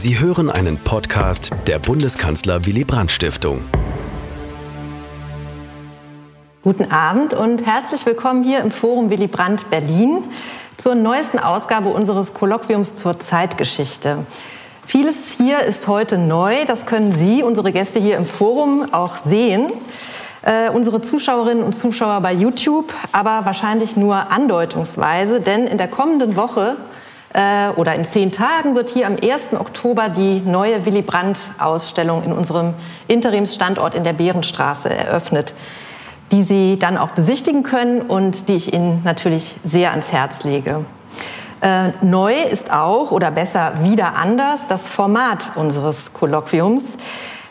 Sie hören einen Podcast der Bundeskanzler Willy Brandt Stiftung. Guten Abend und herzlich willkommen hier im Forum Willy Brandt Berlin zur neuesten Ausgabe unseres Kolloquiums zur Zeitgeschichte. Vieles hier ist heute neu, das können Sie, unsere Gäste hier im Forum, auch sehen. Äh, unsere Zuschauerinnen und Zuschauer bei YouTube, aber wahrscheinlich nur andeutungsweise, denn in der kommenden Woche äh, oder in zehn Tagen wird hier am 1. Oktober die neue Willy Brandt-Ausstellung in unserem Interimsstandort in der Bärenstraße eröffnet, die Sie dann auch besichtigen können und die ich Ihnen natürlich sehr ans Herz lege. Äh, neu ist auch, oder besser wieder anders, das Format unseres Kolloquiums,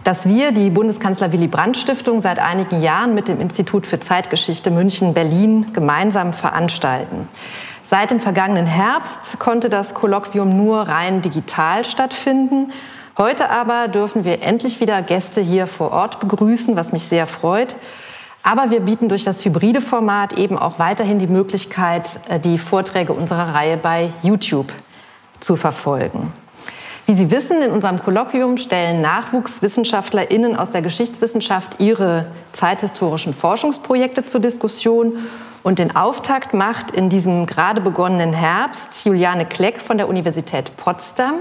das wir, die Bundeskanzler Willy Brandt Stiftung, seit einigen Jahren mit dem Institut für Zeitgeschichte München-Berlin gemeinsam veranstalten. Seit dem vergangenen Herbst konnte das Kolloquium nur rein digital stattfinden. Heute aber dürfen wir endlich wieder Gäste hier vor Ort begrüßen, was mich sehr freut. Aber wir bieten durch das hybride Format eben auch weiterhin die Möglichkeit, äh, die Vorträge unserer Reihe bei YouTube zu verfolgen. Wie Sie wissen, in unserem Kolloquium stellen NachwuchswissenschaftlerInnen aus der Geschichtswissenschaft ihre zeithistorischen Forschungsprojekte zur Diskussion und den Auftakt macht in diesem gerade begonnenen Herbst Juliane Kleck von der Universität Potsdam,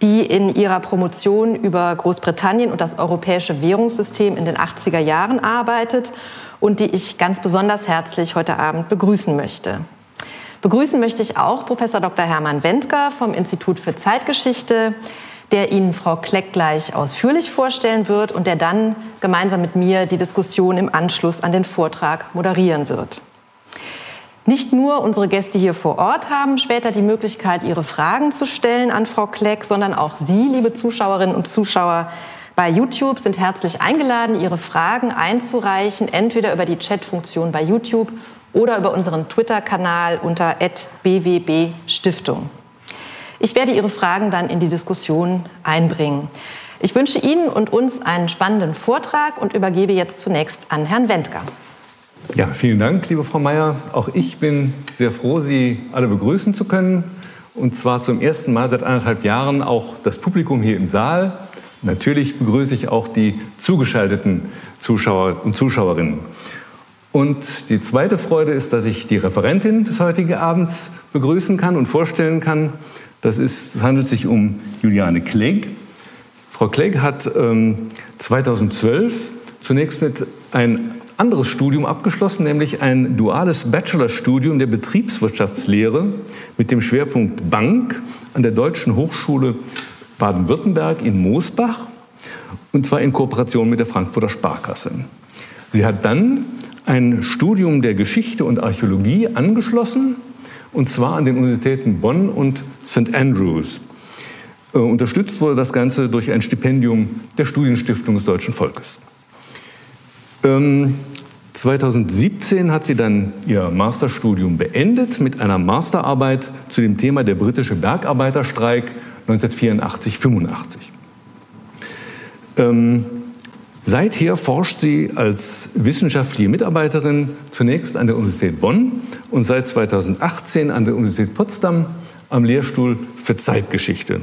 die in ihrer Promotion über Großbritannien und das europäische Währungssystem in den 80er Jahren arbeitet und die ich ganz besonders herzlich heute Abend begrüßen möchte. Begrüßen möchte ich auch Professor Dr. Hermann Wendker vom Institut für Zeitgeschichte, der Ihnen Frau Kleck gleich ausführlich vorstellen wird und der dann gemeinsam mit mir die Diskussion im Anschluss an den Vortrag moderieren wird. Nicht nur unsere Gäste hier vor Ort haben später die Möglichkeit, ihre Fragen zu stellen an Frau Kleck, sondern auch Sie, liebe Zuschauerinnen und Zuschauer bei YouTube, sind herzlich eingeladen, Ihre Fragen einzureichen, entweder über die Chatfunktion bei YouTube oder über unseren Twitter-Kanal unter @bwb-Stiftung. Ich werde Ihre Fragen dann in die Diskussion einbringen. Ich wünsche Ihnen und uns einen spannenden Vortrag und übergebe jetzt zunächst an Herrn Wendker. Ja, vielen Dank, liebe Frau Mayer. Auch ich bin sehr froh, Sie alle begrüßen zu können. Und zwar zum ersten Mal seit anderthalb Jahren auch das Publikum hier im Saal. Natürlich begrüße ich auch die zugeschalteten Zuschauer und Zuschauerinnen. Und die zweite Freude ist, dass ich die Referentin des heutigen Abends begrüßen kann und vorstellen kann. Das ist, es handelt sich um Juliane Klegg. Frau Klegg hat ähm, 2012 zunächst mit ein anderes Studium abgeschlossen, nämlich ein duales Bachelorstudium der Betriebswirtschaftslehre mit dem Schwerpunkt Bank an der Deutschen Hochschule Baden-Württemberg in Moosbach und zwar in Kooperation mit der Frankfurter Sparkasse. Sie hat dann ein Studium der Geschichte und Archäologie angeschlossen und zwar an den Universitäten Bonn und St. Andrews. Äh, unterstützt wurde das Ganze durch ein Stipendium der Studienstiftung des deutschen Volkes. 2017 ähm, hat sie dann ihr Masterstudium beendet mit einer Masterarbeit zu dem Thema der britische Bergarbeiterstreik 1984-85. Ähm, seither forscht sie als wissenschaftliche Mitarbeiterin zunächst an der Universität Bonn und seit 2018 an der Universität Potsdam am Lehrstuhl für Zeitgeschichte.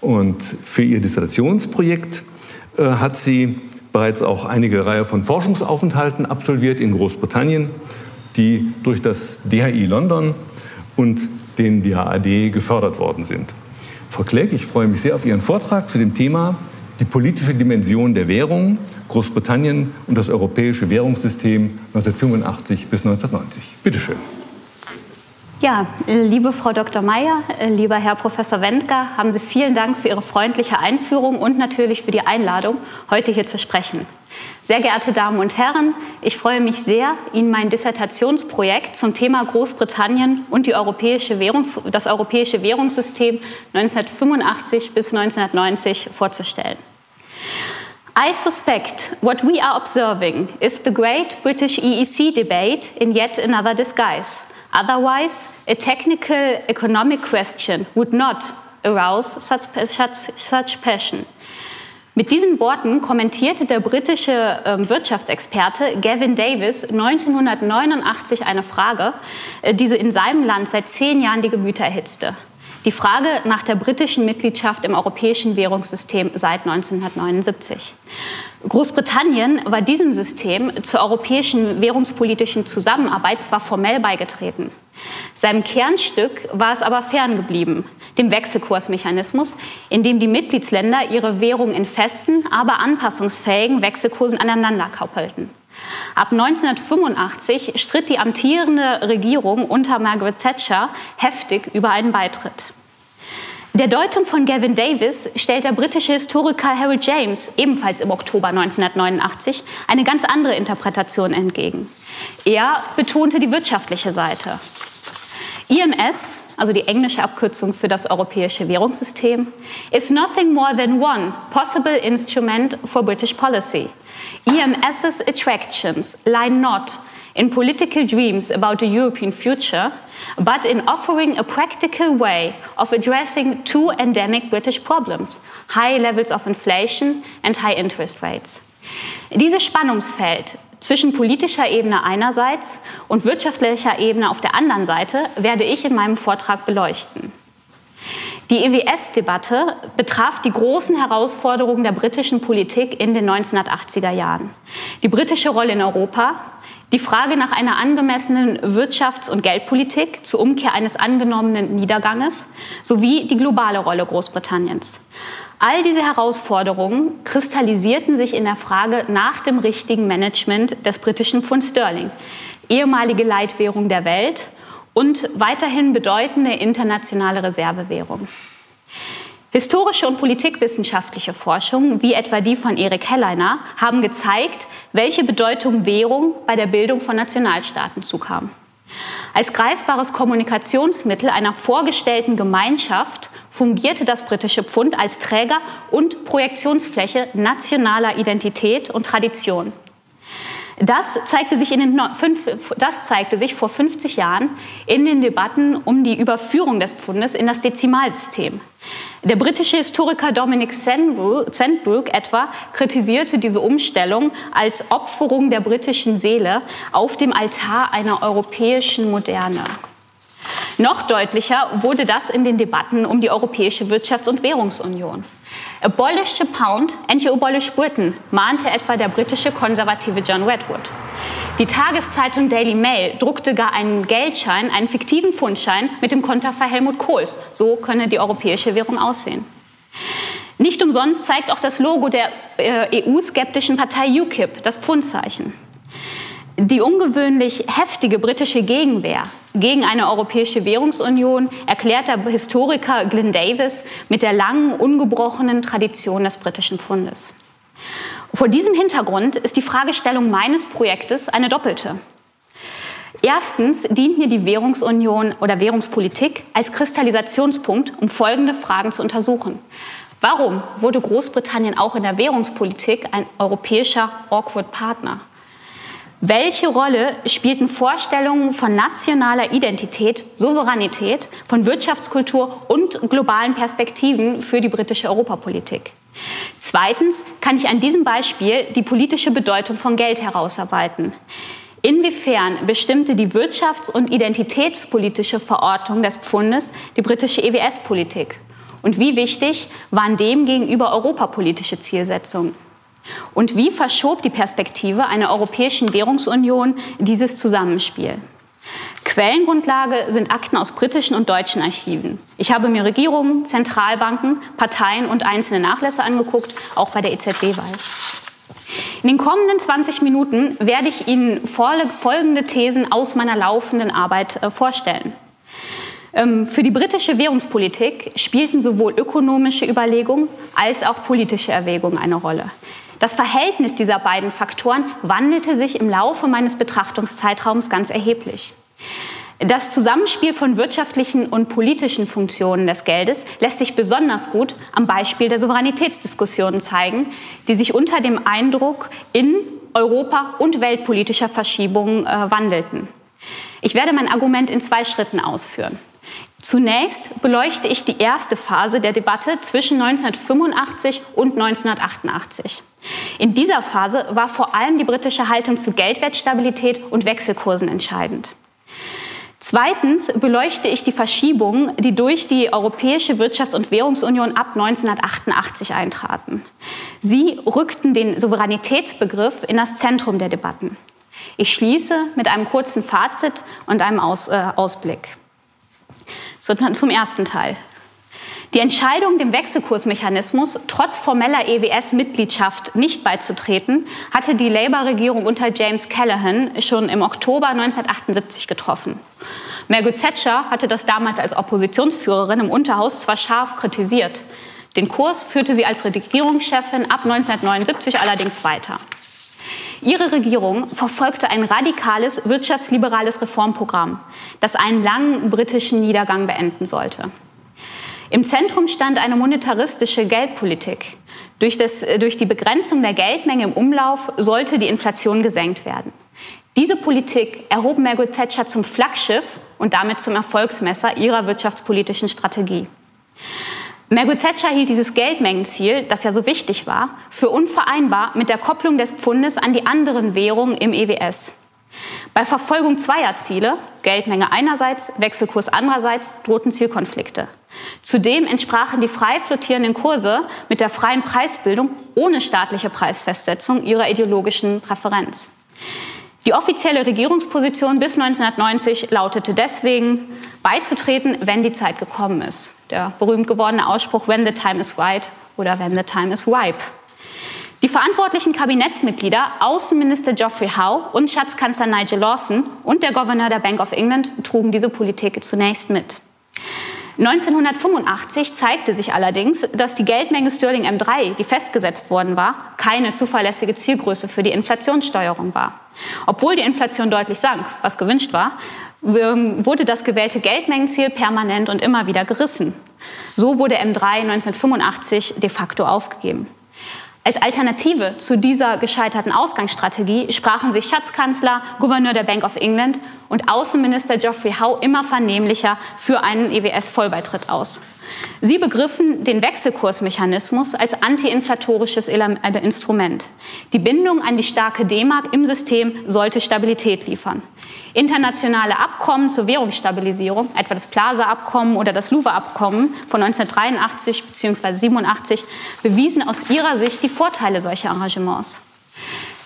Und für ihr Dissertationsprojekt äh, hat sie bereits auch einige Reihe von Forschungsaufenthalten absolviert in Großbritannien, die durch das DHI London und den DHAD gefördert worden sind. Frau Clegg, ich freue mich sehr auf Ihren Vortrag zu dem Thema die politische Dimension der Währung, Großbritannien und das europäische Währungssystem 1985 bis 1990. Bitte schön. Ja, liebe Frau Dr. Meyer, lieber Herr Professor Wendker, haben Sie vielen Dank für Ihre freundliche Einführung und natürlich für die Einladung, heute hier zu sprechen. Sehr geehrte Damen und Herren, ich freue mich sehr, Ihnen mein Dissertationsprojekt zum Thema Großbritannien und europäische das europäische Währungssystem 1985 bis 1990 vorzustellen. I suspect what we are observing is the great British EEC debate in yet another disguise. Otherwise, a technical economic question would not arouse such, such, such passion. Mit diesen Worten kommentierte der britische äh, Wirtschaftsexperte Gavin Davis 1989 eine Frage, äh, die in seinem Land seit zehn Jahren die Gemüter erhitzte. Die Frage nach der britischen Mitgliedschaft im europäischen Währungssystem seit 1979. Großbritannien war diesem System zur europäischen währungspolitischen Zusammenarbeit zwar formell beigetreten. Seinem Kernstück war es aber ferngeblieben, dem Wechselkursmechanismus, in dem die Mitgliedsländer ihre Währung in festen, aber anpassungsfähigen Wechselkursen aneinander koppelten. Ab 1985 stritt die amtierende Regierung unter Margaret Thatcher heftig über einen Beitritt. Der Deutung von Gavin Davis stellt der britische Historiker Harold James ebenfalls im Oktober 1989 eine ganz andere Interpretation entgegen. Er betonte die wirtschaftliche Seite. IMS, also die englische Abkürzung für das europäische Währungssystem, is nothing more than one possible instrument for British policy. EMS's attractions lie not in political dreams about a European future, but in offering a practical way of addressing two endemic British problems high levels of inflation and high interest rates. Dieses Spannungsfeld zwischen politischer Ebene einerseits und wirtschaftlicher Ebene auf der anderen Seite werde ich in meinem Vortrag beleuchten. Die EWS-Debatte betraf die großen Herausforderungen der britischen Politik in den 1980er Jahren. Die britische Rolle in Europa, die Frage nach einer angemessenen Wirtschafts- und Geldpolitik zur Umkehr eines angenommenen Niederganges sowie die globale Rolle Großbritanniens. All diese Herausforderungen kristallisierten sich in der Frage nach dem richtigen Management des britischen Pfund Sterling, ehemalige Leitwährung der Welt und weiterhin bedeutende internationale Reservewährung. Historische und politikwissenschaftliche Forschung, wie etwa die von Erik Helleiner, haben gezeigt, welche Bedeutung Währung bei der Bildung von Nationalstaaten zukam. Als greifbares Kommunikationsmittel einer vorgestellten Gemeinschaft fungierte das britische Pfund als Träger und Projektionsfläche nationaler Identität und Tradition. Das zeigte, sich in den das zeigte sich vor 50 Jahren in den Debatten um die Überführung des Pfundes in das Dezimalsystem. Der britische Historiker Dominic Sandbrook etwa kritisierte diese Umstellung als Opferung der britischen Seele auf dem Altar einer europäischen Moderne. Noch deutlicher wurde das in den Debatten um die Europäische Wirtschafts- und Währungsunion. Abolish the pound and you abolish Britain, mahnte etwa der britische konservative John Wedgwood. Die Tageszeitung Daily Mail druckte gar einen Geldschein, einen fiktiven Pfundschein mit dem Konterfei Helmut Kohls. So könne die europäische Währung aussehen. Nicht umsonst zeigt auch das Logo der äh, EU-skeptischen Partei UKIP das Pfundzeichen. Die ungewöhnlich heftige britische Gegenwehr gegen eine europäische Währungsunion erklärt der Historiker Glyn Davis mit der langen, ungebrochenen Tradition des britischen Pfundes. Vor diesem Hintergrund ist die Fragestellung meines Projektes eine doppelte. Erstens dient mir die Währungsunion oder Währungspolitik als Kristallisationspunkt, um folgende Fragen zu untersuchen. Warum wurde Großbritannien auch in der Währungspolitik ein europäischer Awkward Partner? Welche Rolle spielten Vorstellungen von nationaler Identität, Souveränität, von Wirtschaftskultur und globalen Perspektiven für die britische Europapolitik? Zweitens kann ich an diesem Beispiel die politische Bedeutung von Geld herausarbeiten. Inwiefern bestimmte die wirtschafts- und identitätspolitische Verortung des Pfundes die britische EWS-Politik? Und wie wichtig waren dem gegenüber europapolitische Zielsetzungen? Und wie verschob die Perspektive einer europäischen Währungsunion dieses Zusammenspiel? Quellengrundlage sind Akten aus britischen und deutschen Archiven. Ich habe mir Regierungen, Zentralbanken, Parteien und einzelne Nachlässe angeguckt, auch bei der EZB-Wahl. In den kommenden 20 Minuten werde ich Ihnen folgende Thesen aus meiner laufenden Arbeit äh, vorstellen. Ähm, für die britische Währungspolitik spielten sowohl ökonomische Überlegungen als auch politische Erwägungen eine Rolle. Das Verhältnis dieser beiden Faktoren wandelte sich im Laufe meines Betrachtungszeitraums ganz erheblich. Das Zusammenspiel von wirtschaftlichen und politischen Funktionen des Geldes lässt sich besonders gut am Beispiel der Souveränitätsdiskussionen zeigen, die sich unter dem Eindruck in Europa und weltpolitischer Verschiebungen äh, wandelten. Ich werde mein Argument in zwei Schritten ausführen. Zunächst beleuchte ich die erste Phase der Debatte zwischen 1985 und 1988. In dieser Phase war vor allem die britische Haltung zu Geldwertstabilität und Wechselkursen entscheidend. Zweitens beleuchte ich die Verschiebungen, die durch die Europäische Wirtschafts- und Währungsunion ab 1988 eintraten. Sie rückten den Souveränitätsbegriff in das Zentrum der Debatten. Ich schließe mit einem kurzen Fazit und einem Aus, äh, Ausblick. So, zum ersten Teil. Die Entscheidung, dem Wechselkursmechanismus trotz formeller EWS-Mitgliedschaft nicht beizutreten, hatte die Labour-Regierung unter James Callaghan schon im Oktober 1978 getroffen. Margaret Thatcher hatte das damals als Oppositionsführerin im Unterhaus zwar scharf kritisiert, den Kurs führte sie als Regierungschefin ab 1979 allerdings weiter. Ihre Regierung verfolgte ein radikales wirtschaftsliberales Reformprogramm, das einen langen britischen Niedergang beenden sollte. Im Zentrum stand eine monetaristische Geldpolitik. Durch, das, äh, durch die Begrenzung der Geldmenge im Umlauf sollte die Inflation gesenkt werden. Diese Politik erhob Margaret Thatcher zum Flaggschiff und damit zum Erfolgsmesser ihrer wirtschaftspolitischen Strategie. Margaret Thatcher hielt dieses Geldmengenziel, das ja so wichtig war, für unvereinbar mit der Kopplung des Pfundes an die anderen Währungen im EWS. Bei Verfolgung zweier Ziele, Geldmenge einerseits, Wechselkurs andererseits, drohten Zielkonflikte. Zudem entsprachen die frei flottierenden Kurse mit der freien Preisbildung ohne staatliche Preisfestsetzung ihrer ideologischen Präferenz. Die offizielle Regierungsposition bis 1990 lautete deswegen, beizutreten, wenn die Zeit gekommen ist. Der berühmt gewordene Ausspruch, when the time is right oder when the time is ripe. Die verantwortlichen Kabinettsmitglieder, Außenminister Geoffrey Howe und Schatzkanzler Nigel Lawson und der Gouverneur der Bank of England trugen diese Politik zunächst mit. 1985 zeigte sich allerdings, dass die Geldmenge Sterling M3, die festgesetzt worden war, keine zuverlässige Zielgröße für die Inflationssteuerung war. Obwohl die Inflation deutlich sank, was gewünscht war, wurde das gewählte Geldmengenziel permanent und immer wieder gerissen. So wurde M3 1985 de facto aufgegeben. Als Alternative zu dieser gescheiterten Ausgangsstrategie sprachen sich Schatzkanzler, Gouverneur der Bank of England und Außenminister Geoffrey Howe immer vernehmlicher für einen EWS-Vollbeitritt aus. Sie begriffen den Wechselkursmechanismus als antiinflatorisches äh, Instrument. Die Bindung an die starke D-Mark im System sollte Stabilität liefern. Internationale Abkommen zur Währungsstabilisierung, etwa das Plaza-Abkommen oder das Louvre-Abkommen von 1983 bzw. 87, bewiesen aus ihrer Sicht die Vorteile solcher Engagements.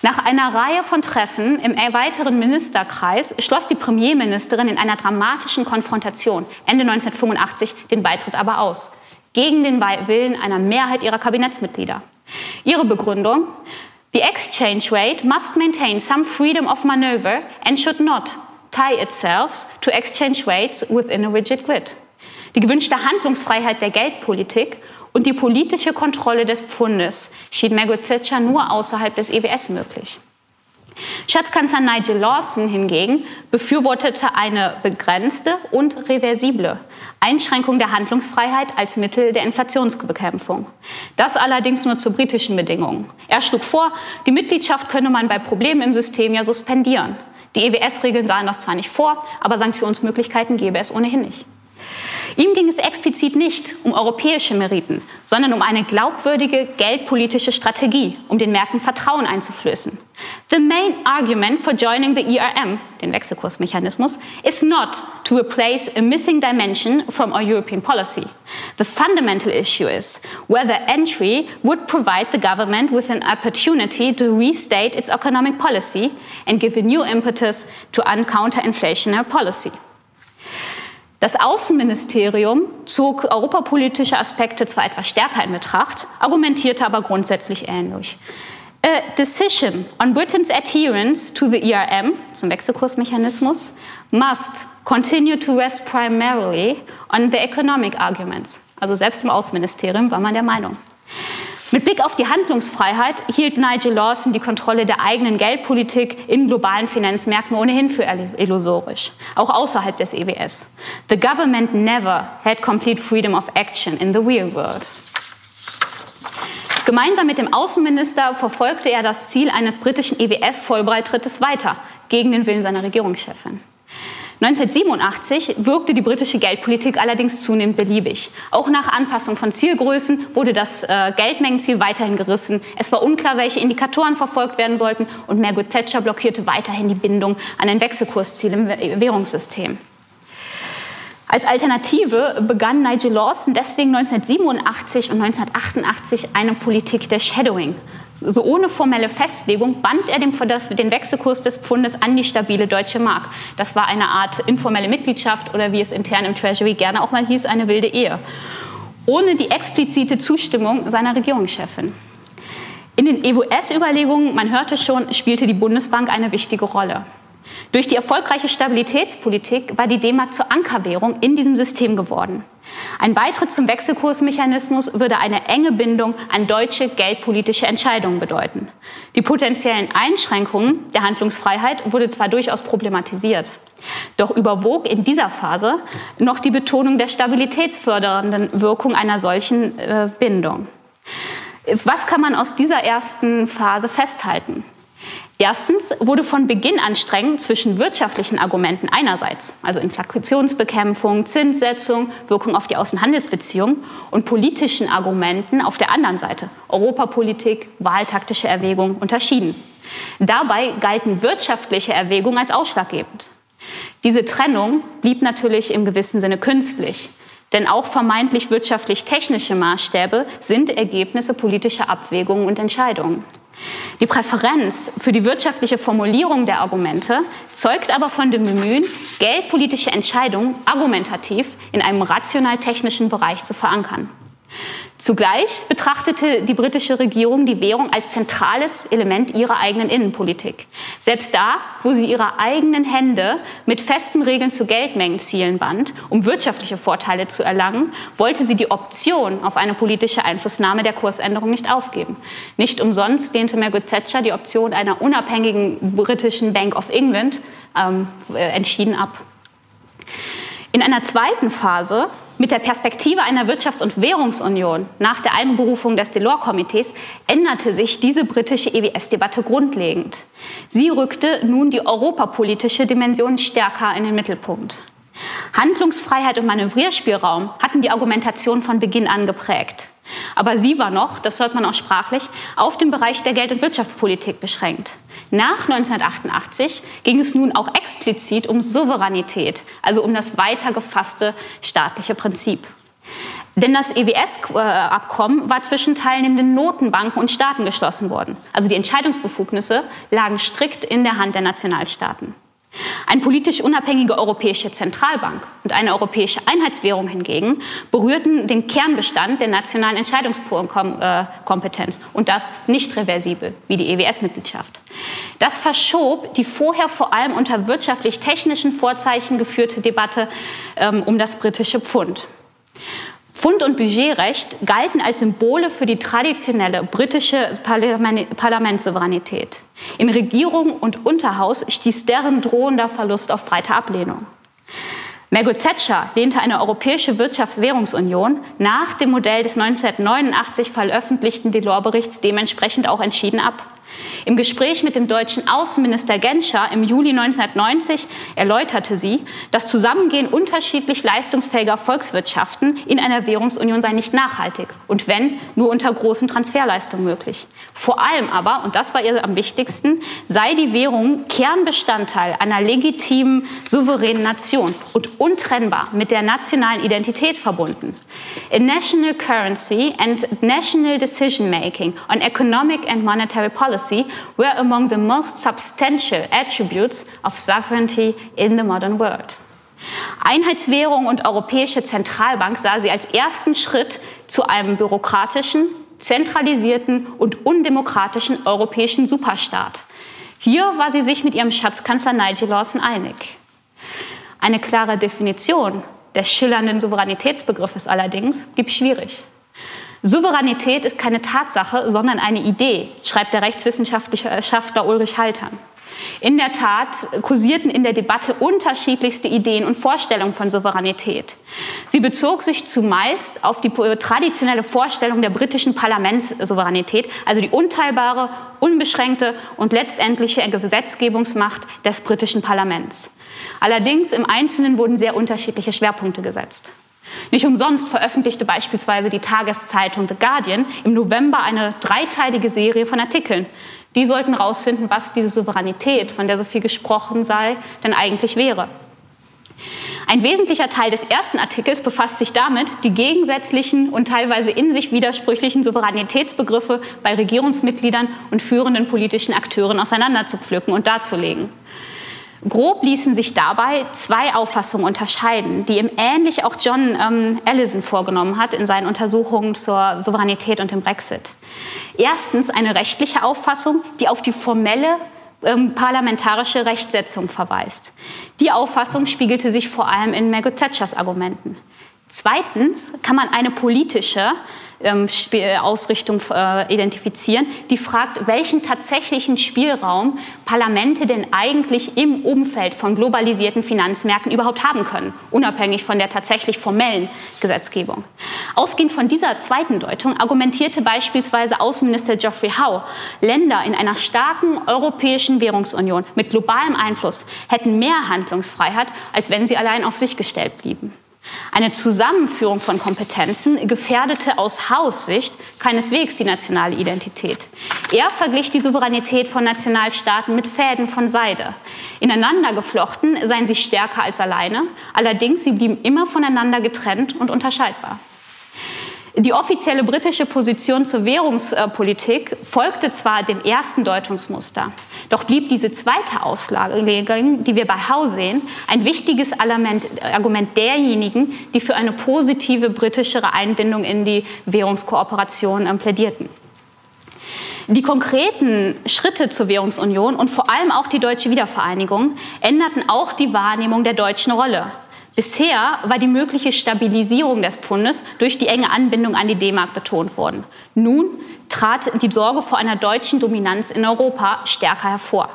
Nach einer Reihe von Treffen im erweiterten Ministerkreis schloss die Premierministerin in einer dramatischen Konfrontation Ende 1985 den Beitritt aber aus, gegen den Willen einer Mehrheit ihrer Kabinettsmitglieder. Ihre Begründung, The exchange rate must maintain some freedom of maneuver and should not tie itself to exchange rates within a rigid grid. Die gewünschte Handlungsfreiheit der Geldpolitik und die politische Kontrolle des Pfundes schien Margaret Thatcher nur außerhalb des EWS möglich. Schatzkanzler Nigel Lawson hingegen befürwortete eine begrenzte und reversible Einschränkung der Handlungsfreiheit als Mittel der Inflationsbekämpfung. Das allerdings nur zu britischen Bedingungen. Er schlug vor, die Mitgliedschaft könne man bei Problemen im System ja suspendieren. Die EWS-Regeln sahen das zwar nicht vor, aber Sanktionsmöglichkeiten gäbe es ohnehin nicht. Ihm ging es explizit nicht um europäische Meriten, sondern um eine glaubwürdige geldpolitische Strategie, um den Märkten Vertrauen einzuflößen. The main argument for joining the ERM, den Wechselkursmechanismus, is not to replace a missing dimension from our European policy. The fundamental issue is whether entry would provide the government with an opportunity to restate its economic policy and give a new impetus to counter-inflationary policy. Das Außenministerium zog europapolitische Aspekte zwar etwas stärker in Betracht, argumentierte aber grundsätzlich ähnlich. A decision on Britain's adherence to the ERM, zum Wechselkursmechanismus, must continue to rest primarily on the economic arguments. Also selbst im Außenministerium war man der Meinung. Mit Blick auf die Handlungsfreiheit hielt Nigel Lawson die Kontrolle der eigenen Geldpolitik in globalen Finanzmärkten ohnehin für illusorisch, auch außerhalb des EWS. The government never had complete freedom of action in the real world. Gemeinsam mit dem Außenminister verfolgte er das Ziel eines britischen EWS-Vollbreitrittes weiter, gegen den Willen seiner Regierungschefin. 1987 wirkte die britische Geldpolitik allerdings zunehmend beliebig. Auch nach Anpassung von Zielgrößen wurde das äh, Geldmengenziel weiterhin gerissen. Es war unklar, welche Indikatoren verfolgt werden sollten und Margaret Thatcher blockierte weiterhin die Bindung an ein Wechselkursziel im Währungssystem. Als Alternative begann Nigel Lawson deswegen 1987 und 1988 eine Politik der Shadowing. So ohne formelle Festlegung band er den Wechselkurs des Pfundes an die stabile deutsche Mark. Das war eine Art informelle Mitgliedschaft oder wie es intern im Treasury gerne auch mal hieß, eine wilde Ehe. Ohne die explizite Zustimmung seiner Regierungschefin. In den EWS-Überlegungen, man hörte schon, spielte die Bundesbank eine wichtige Rolle. Durch die erfolgreiche Stabilitätspolitik war die D-Mark zur Ankerwährung in diesem System geworden. Ein Beitritt zum Wechselkursmechanismus würde eine enge Bindung an deutsche geldpolitische Entscheidungen bedeuten. Die potenziellen Einschränkungen der Handlungsfreiheit wurde zwar durchaus problematisiert, doch überwog in dieser Phase noch die Betonung der stabilitätsfördernden Wirkung einer solchen äh, Bindung. Was kann man aus dieser ersten Phase festhalten? Erstens wurde von Beginn an streng zwischen wirtschaftlichen Argumenten einerseits, also Inflationsbekämpfung, Zinssetzung, Wirkung auf die Außenhandelsbeziehungen, und politischen Argumenten auf der anderen Seite, Europapolitik, wahltaktische Erwägungen, unterschieden. Dabei galten wirtschaftliche Erwägungen als ausschlaggebend. Diese Trennung blieb natürlich im gewissen Sinne künstlich, denn auch vermeintlich wirtschaftlich-technische Maßstäbe sind Ergebnisse politischer Abwägungen und Entscheidungen. Die Präferenz für die wirtschaftliche Formulierung der Argumente zeugt aber von dem Bemühen, geldpolitische Entscheidungen argumentativ in einem rational-technischen Bereich zu verankern. Zugleich betrachtete die britische Regierung die Währung als zentrales Element ihrer eigenen Innenpolitik. Selbst da, wo sie ihre eigenen Hände mit festen Regeln zu Geldmengenzielen band, um wirtschaftliche Vorteile zu erlangen, wollte sie die Option auf eine politische Einflussnahme der Kursänderung nicht aufgeben. Nicht umsonst lehnte Margaret Thatcher die Option einer unabhängigen britischen Bank of England ähm, äh, entschieden ab. In einer zweiten Phase mit der Perspektive einer Wirtschafts- und Währungsunion nach der Einberufung des Delors-Komitees änderte sich diese britische EWS-Debatte grundlegend. Sie rückte nun die europapolitische Dimension stärker in den Mittelpunkt. Handlungsfreiheit und Manövrierspielraum hatten die Argumentation von Beginn an geprägt. Aber sie war noch, das hört man auch sprachlich, auf den Bereich der Geld- und Wirtschaftspolitik beschränkt. Nach 1988 ging es nun auch explizit um Souveränität, also um das weiter gefasste staatliche Prinzip. Denn das EWS-Abkommen war zwischen teilnehmenden Notenbanken und Staaten geschlossen worden. Also die Entscheidungsbefugnisse lagen strikt in der Hand der Nationalstaaten. Eine politisch unabhängige europäische Zentralbank und eine europäische Einheitswährung hingegen berührten den Kernbestand der nationalen Entscheidungskompetenz und das nicht reversibel wie die EWS-Mitgliedschaft. Das verschob die vorher vor allem unter wirtschaftlich-technischen Vorzeichen geführte Debatte ähm, um das britische Pfund. Pfund- und Budgetrecht galten als Symbole für die traditionelle britische Parlamentssouveränität. In Regierung und Unterhaus stieß deren drohender Verlust auf breite Ablehnung. Margaret Thatcher lehnte eine europäische Wirtschafts-Währungsunion nach dem Modell des 1989 veröffentlichten Delors-Berichts dementsprechend auch entschieden ab. Im Gespräch mit dem deutschen Außenminister Genscher im Juli 1990 erläuterte sie, das Zusammengehen unterschiedlich leistungsfähiger Volkswirtschaften in einer Währungsunion sei nicht nachhaltig und wenn, nur unter großen Transferleistungen möglich. Vor allem aber, und das war ihr am wichtigsten, sei die Währung Kernbestandteil einer legitimen, souveränen Nation und untrennbar mit der nationalen Identität verbunden. A national currency and national decision making on economic and monetary policy policy were among the most substantial attributes of sovereignty in the modern world. Einheitswährung und Europäische Zentralbank sah sie als ersten Schritt zu einem bürokratischen, zentralisierten und undemokratischen europäischen Superstaat. Hier war sie sich mit ihrem Schatzkanzler Nigel Lawson einig. Eine klare Definition des schillernden Souveränitätsbegriffes allerdings gibt schwierig. Souveränität ist keine Tatsache, sondern eine Idee, schreibt der Rechtswissenschaftler Ulrich Haltern. In der Tat kursierten in der Debatte unterschiedlichste Ideen und Vorstellungen von Souveränität. Sie bezog sich zumeist auf die traditionelle Vorstellung der britischen Parlamentssouveränität, also die unteilbare, unbeschränkte und letztendliche Gesetzgebungsmacht des britischen Parlaments. Allerdings im Einzelnen wurden sehr unterschiedliche Schwerpunkte gesetzt. Nicht umsonst veröffentlichte beispielsweise die Tageszeitung The Guardian im November eine dreiteilige Serie von Artikeln. Die sollten herausfinden, was diese Souveränität, von der so viel gesprochen sei, denn eigentlich wäre. Ein wesentlicher Teil des ersten Artikels befasst sich damit, die gegensätzlichen und teilweise in sich widersprüchlichen Souveränitätsbegriffe bei Regierungsmitgliedern und führenden politischen Akteuren auseinanderzupflücken und darzulegen. Grob ließen sich dabei zwei Auffassungen unterscheiden, die ihm ähnlich auch John ähm, Allison vorgenommen hat in seinen Untersuchungen zur Souveränität und dem Brexit. Erstens eine rechtliche Auffassung, die auf die formelle ähm, parlamentarische Rechtsetzung verweist. Die Auffassung spiegelte sich vor allem in Margaret Thatchers Argumenten. Zweitens kann man eine politische Ausrichtung äh, identifizieren, die fragt, welchen tatsächlichen Spielraum Parlamente denn eigentlich im Umfeld von globalisierten Finanzmärkten überhaupt haben können, unabhängig von der tatsächlich formellen Gesetzgebung. Ausgehend von dieser zweiten Deutung argumentierte beispielsweise Außenminister Geoffrey Howe, Länder in einer starken europäischen Währungsunion mit globalem Einfluss hätten mehr Handlungsfreiheit, als wenn sie allein auf sich gestellt blieben. Eine Zusammenführung von Kompetenzen gefährdete aus Haussicht keineswegs die nationale Identität. Er verglich die Souveränität von Nationalstaaten mit Fäden von Seide. Ineinander geflochten seien sie stärker als alleine, allerdings sie blieben immer voneinander getrennt und unterscheidbar. Die offizielle britische Position zur Währungspolitik folgte zwar dem ersten Deutungsmuster, doch blieb diese zweite Auslegung, die wir bei Howe sehen, ein wichtiges Argument derjenigen, die für eine positive britischere Einbindung in die Währungskooperation ähm, plädierten. Die konkreten Schritte zur Währungsunion und vor allem auch die deutsche Wiedervereinigung änderten auch die Wahrnehmung der deutschen Rolle Bisher war die mögliche Stabilisierung des Pfundes durch die enge Anbindung an die D-Mark betont worden. Nun trat die Sorge vor einer deutschen Dominanz in Europa stärker hervor.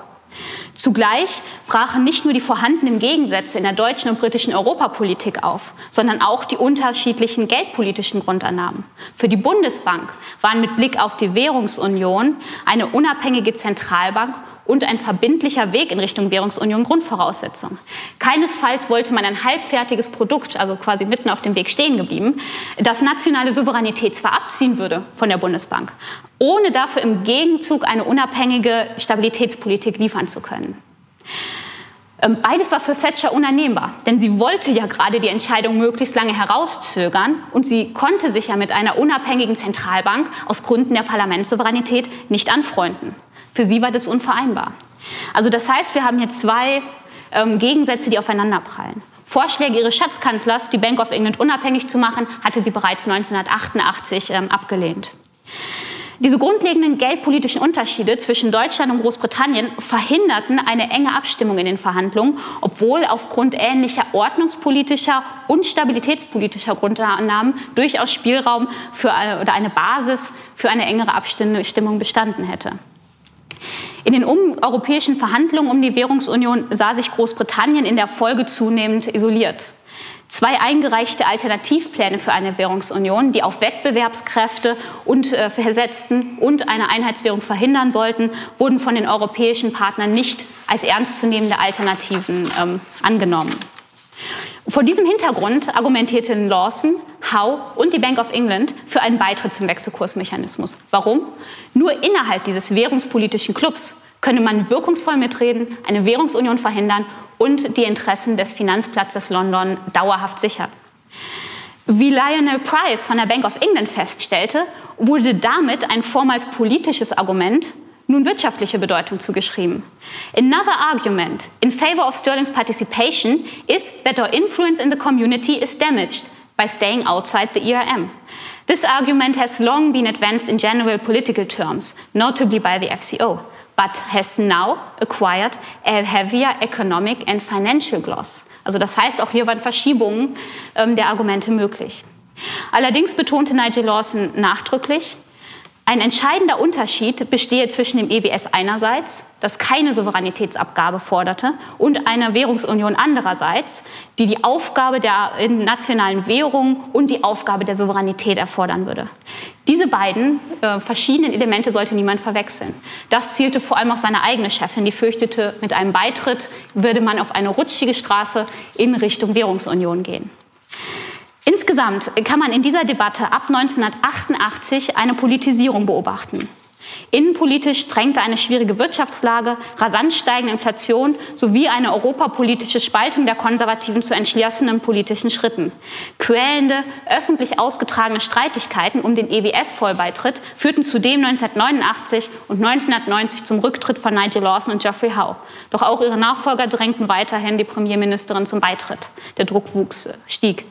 Zugleich brachen nicht nur die vorhandenen Gegensätze in der deutschen und britischen Europapolitik auf, sondern auch die unterschiedlichen geldpolitischen Grundannahmen. Für die Bundesbank waren mit Blick auf die Währungsunion eine unabhängige Zentralbank und ein verbindlicher Weg in Richtung Währungsunion Grundvoraussetzung. Keinesfalls wollte man ein halbfertiges Produkt, also quasi mitten auf dem Weg stehen geblieben, das nationale Souveränität zwar abziehen würde von der Bundesbank, ohne dafür im Gegenzug eine unabhängige Stabilitätspolitik liefern zu können. Ähm, beides war für Thatcher unannehmbar, denn sie wollte ja gerade die Entscheidung möglichst lange herauszögern und sie konnte sich ja mit einer unabhängigen Zentralbank aus Gründen der Parlamentssouveränität nicht anfreunden. Für sie war das unvereinbar. Also das heißt, wir haben hier zwei ähm, Gegensätze, die aufeinanderprallen. Vorschläge ihres Schatzkanzlers, die Bank of England unabhängig zu machen, hatte sie bereits 1988 ähm, abgelehnt. Diese grundlegenden geldpolitischen Unterschiede zwischen Deutschland und Großbritannien verhinderten eine enge Abstimmung in den Verhandlungen, obwohl aufgrund ähnlicher ordnungspolitischer und stabilitätspolitischer Grundannahmen durchaus Spielraum für eine, äh, oder eine Basis für eine engere Abstimmung bestanden hätte. In den um europäischen Verhandlungen um die Währungsunion sah sich Großbritannien in der Folge zunehmend isoliert. Zwei eingereichte Alternativpläne für eine Währungsunion, die auf Wettbewerbskräfte und äh, versetzten und eine Einheitswährung verhindern sollten, wurden von den europäischen Partnern nicht als ernstzunehmende Alternativen ähm, angenommen. Vor diesem Hintergrund argumentierten Lawson, Howe und die Bank of England für einen Beitritt zum Wechselkursmechanismus. Warum? Nur innerhalb dieses währungspolitischen Clubs könne man wirkungsvoll mitreden, eine Währungsunion verhindern und die Interessen des Finanzplatzes London dauerhaft sichern. Wie Lionel Price von der Bank of England feststellte, wurde damit ein vormals politisches Argument nun wirtschaftliche Bedeutung zugeschrieben. Another argument in favor of Sterling's participation is that our influence in the community is damaged by staying outside the ERM. This argument has long been advanced in general political terms, notably by the FCO, but has now acquired a heavier economic and financial gloss. Also das heißt, auch hier waren Verschiebungen ähm, der Argumente möglich. Allerdings betonte Nigel Lawson nachdrücklich, ein entscheidender Unterschied bestehe zwischen dem EWS einerseits, das keine Souveränitätsabgabe forderte, und einer Währungsunion andererseits, die die Aufgabe der nationalen Währung und die Aufgabe der Souveränität erfordern würde. Diese beiden äh, verschiedenen Elemente sollte niemand verwechseln. Das zielte vor allem auf seine eigene Chefin, die fürchtete, mit einem Beitritt würde man auf eine rutschige Straße in Richtung Währungsunion gehen. Insgesamt kann man in dieser Debatte ab 1988 eine Politisierung beobachten. Innenpolitisch drängte eine schwierige Wirtschaftslage, rasant steigende Inflation sowie eine europapolitische Spaltung der Konservativen zu entschlossenen politischen Schritten. Quälende, öffentlich ausgetragene Streitigkeiten um den EWS-Vollbeitritt führten zudem 1989 und 1990 zum Rücktritt von Nigel Lawson und Geoffrey Howe. Doch auch ihre Nachfolger drängten weiterhin die Premierministerin zum Beitritt. Der Druck wuchs, stieg.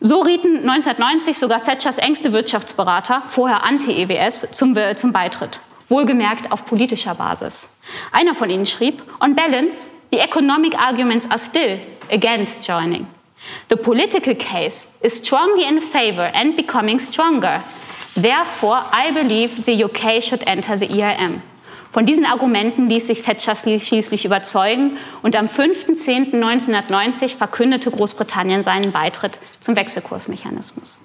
So rieten 1990 sogar Thatchers engste Wirtschaftsberater, vorher anti-EWS, zum, zum Beitritt. Wohlgemerkt auf politischer Basis. Einer von ihnen schrieb, on balance, the economic arguments are still against joining. The political case is strongly in favor and becoming stronger. Therefore, I believe the UK should enter the ERM. Von diesen Argumenten ließ sich Thatcher schließlich überzeugen und am 5.10.1990 verkündete Großbritannien seinen Beitritt zum Wechselkursmechanismus.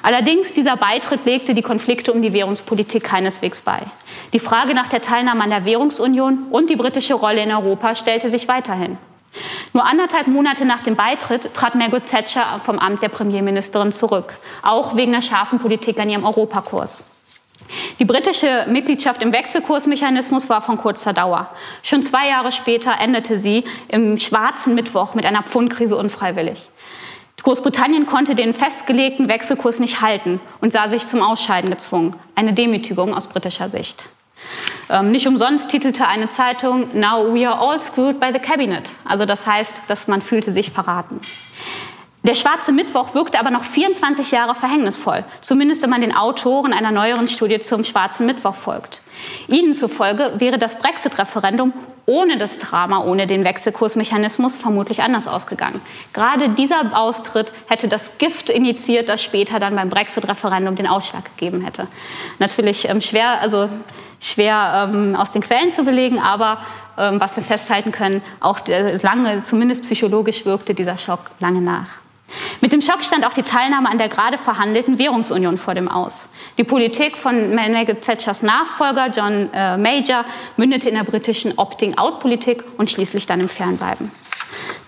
Allerdings, dieser Beitritt legte die Konflikte um die Währungspolitik keineswegs bei. Die Frage nach der Teilnahme an der Währungsunion und die britische Rolle in Europa stellte sich weiterhin. Nur anderthalb Monate nach dem Beitritt trat Margaret Thatcher vom Amt der Premierministerin zurück, auch wegen der scharfen Politik an ihrem Europakurs. Die britische Mitgliedschaft im Wechselkursmechanismus war von kurzer Dauer. Schon zwei Jahre später endete sie im schwarzen Mittwoch mit einer Pfundkrise unfreiwillig. Großbritannien konnte den festgelegten Wechselkurs nicht halten und sah sich zum Ausscheiden gezwungen. Eine Demütigung aus britischer Sicht. Ähm, nicht umsonst titelte eine Zeitung Now we are all screwed by the cabinet. Also das heißt, dass man fühlte sich verraten. Der schwarze Mittwoch wirkte aber noch 24 Jahre verhängnisvoll, zumindest wenn man den Autoren einer neueren Studie zum schwarzen Mittwoch folgt. Ihnen zufolge wäre das Brexit-Referendum ohne das Drama, ohne den Wechselkursmechanismus vermutlich anders ausgegangen. Gerade dieser Austritt hätte das Gift initiiert, das später dann beim Brexit-Referendum den Ausschlag gegeben hätte. Natürlich ähm, schwer, also schwer ähm, aus den Quellen zu belegen, aber ähm, was wir festhalten können, auch lange, zumindest psychologisch wirkte dieser Schock lange nach. Mit dem Schock stand auch die Teilnahme an der gerade verhandelten Währungsunion vor dem Aus. Die Politik von Margaret Thatchers Nachfolger John äh, Major mündete in der britischen Opting-out-Politik und schließlich dann im Fernbleiben.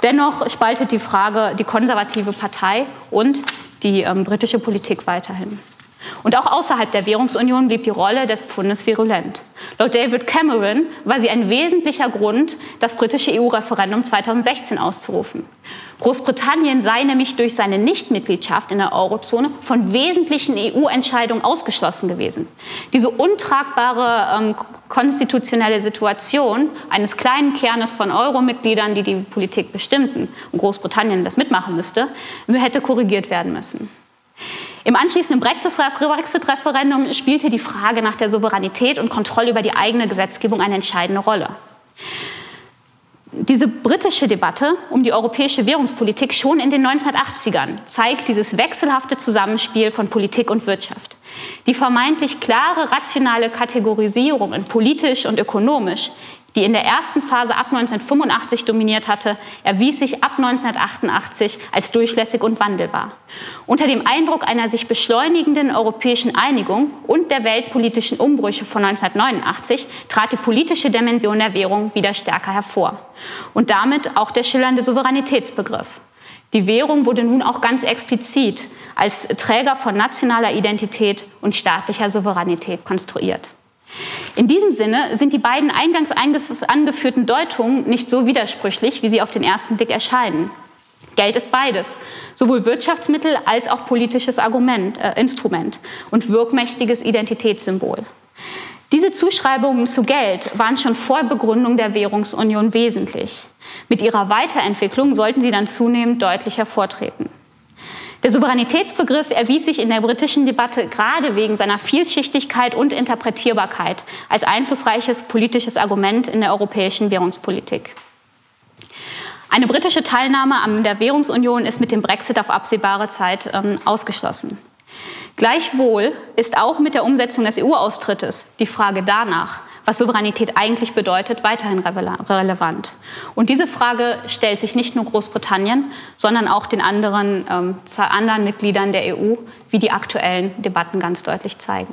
Dennoch spaltet die Frage die konservative Partei und die ähm, britische Politik weiterhin. Und auch außerhalb der Währungsunion blieb die Rolle des Pfundes virulent. Laut David Cameron war sie ein wesentlicher Grund, das britische EU-Referendum 2016 auszurufen. Großbritannien sei nämlich durch seine Nichtmitgliedschaft in der Eurozone von wesentlichen EU-Entscheidungen ausgeschlossen gewesen. Diese untragbare ähm, konstitutionelle Situation eines kleinen Kernes von Euro-Mitgliedern, die die Politik bestimmten und Großbritannien das mitmachen müsste, hätte korrigiert werden müssen. Im anschließenden Brexit-Referendum spielte die Frage nach der Souveränität und Kontrolle über die eigene Gesetzgebung eine entscheidende Rolle. Diese britische Debatte um die europäische Währungspolitik schon in den 1980ern zeigt dieses wechselhafte Zusammenspiel von Politik und Wirtschaft. Die vermeintlich klare rationale Kategorisierung in politisch und ökonomisch die in der ersten Phase ab 1985 dominiert hatte, erwies sich ab 1988 als durchlässig und wandelbar. Unter dem Eindruck einer sich beschleunigenden europäischen Einigung und der weltpolitischen Umbrüche von 1989 trat die politische Dimension der Währung wieder stärker hervor. Und damit auch der schillernde Souveränitätsbegriff. Die Währung wurde nun auch ganz explizit als Träger von nationaler Identität und staatlicher Souveränität konstruiert. In diesem Sinne sind die beiden eingangs angeführten Deutungen nicht so widersprüchlich, wie sie auf den ersten Blick erscheinen. Geld ist beides, sowohl Wirtschaftsmittel als auch politisches Argument, äh, Instrument und wirkmächtiges Identitätssymbol. Diese Zuschreibungen zu Geld waren schon vor Begründung der Währungsunion wesentlich. Mit ihrer Weiterentwicklung sollten sie dann zunehmend deutlich hervortreten. Der Souveränitätsbegriff erwies sich in der britischen Debatte gerade wegen seiner Vielschichtigkeit und Interpretierbarkeit als einflussreiches politisches Argument in der europäischen Währungspolitik. Eine britische Teilnahme an der Währungsunion ist mit dem Brexit auf absehbare Zeit ähm, ausgeschlossen. Gleichwohl ist auch mit der Umsetzung des EU-Austrittes die Frage danach, was Souveränität eigentlich bedeutet, weiterhin relevant. Und diese Frage stellt sich nicht nur Großbritannien, sondern auch den anderen, ähm, anderen Mitgliedern der EU, wie die aktuellen Debatten ganz deutlich zeigen.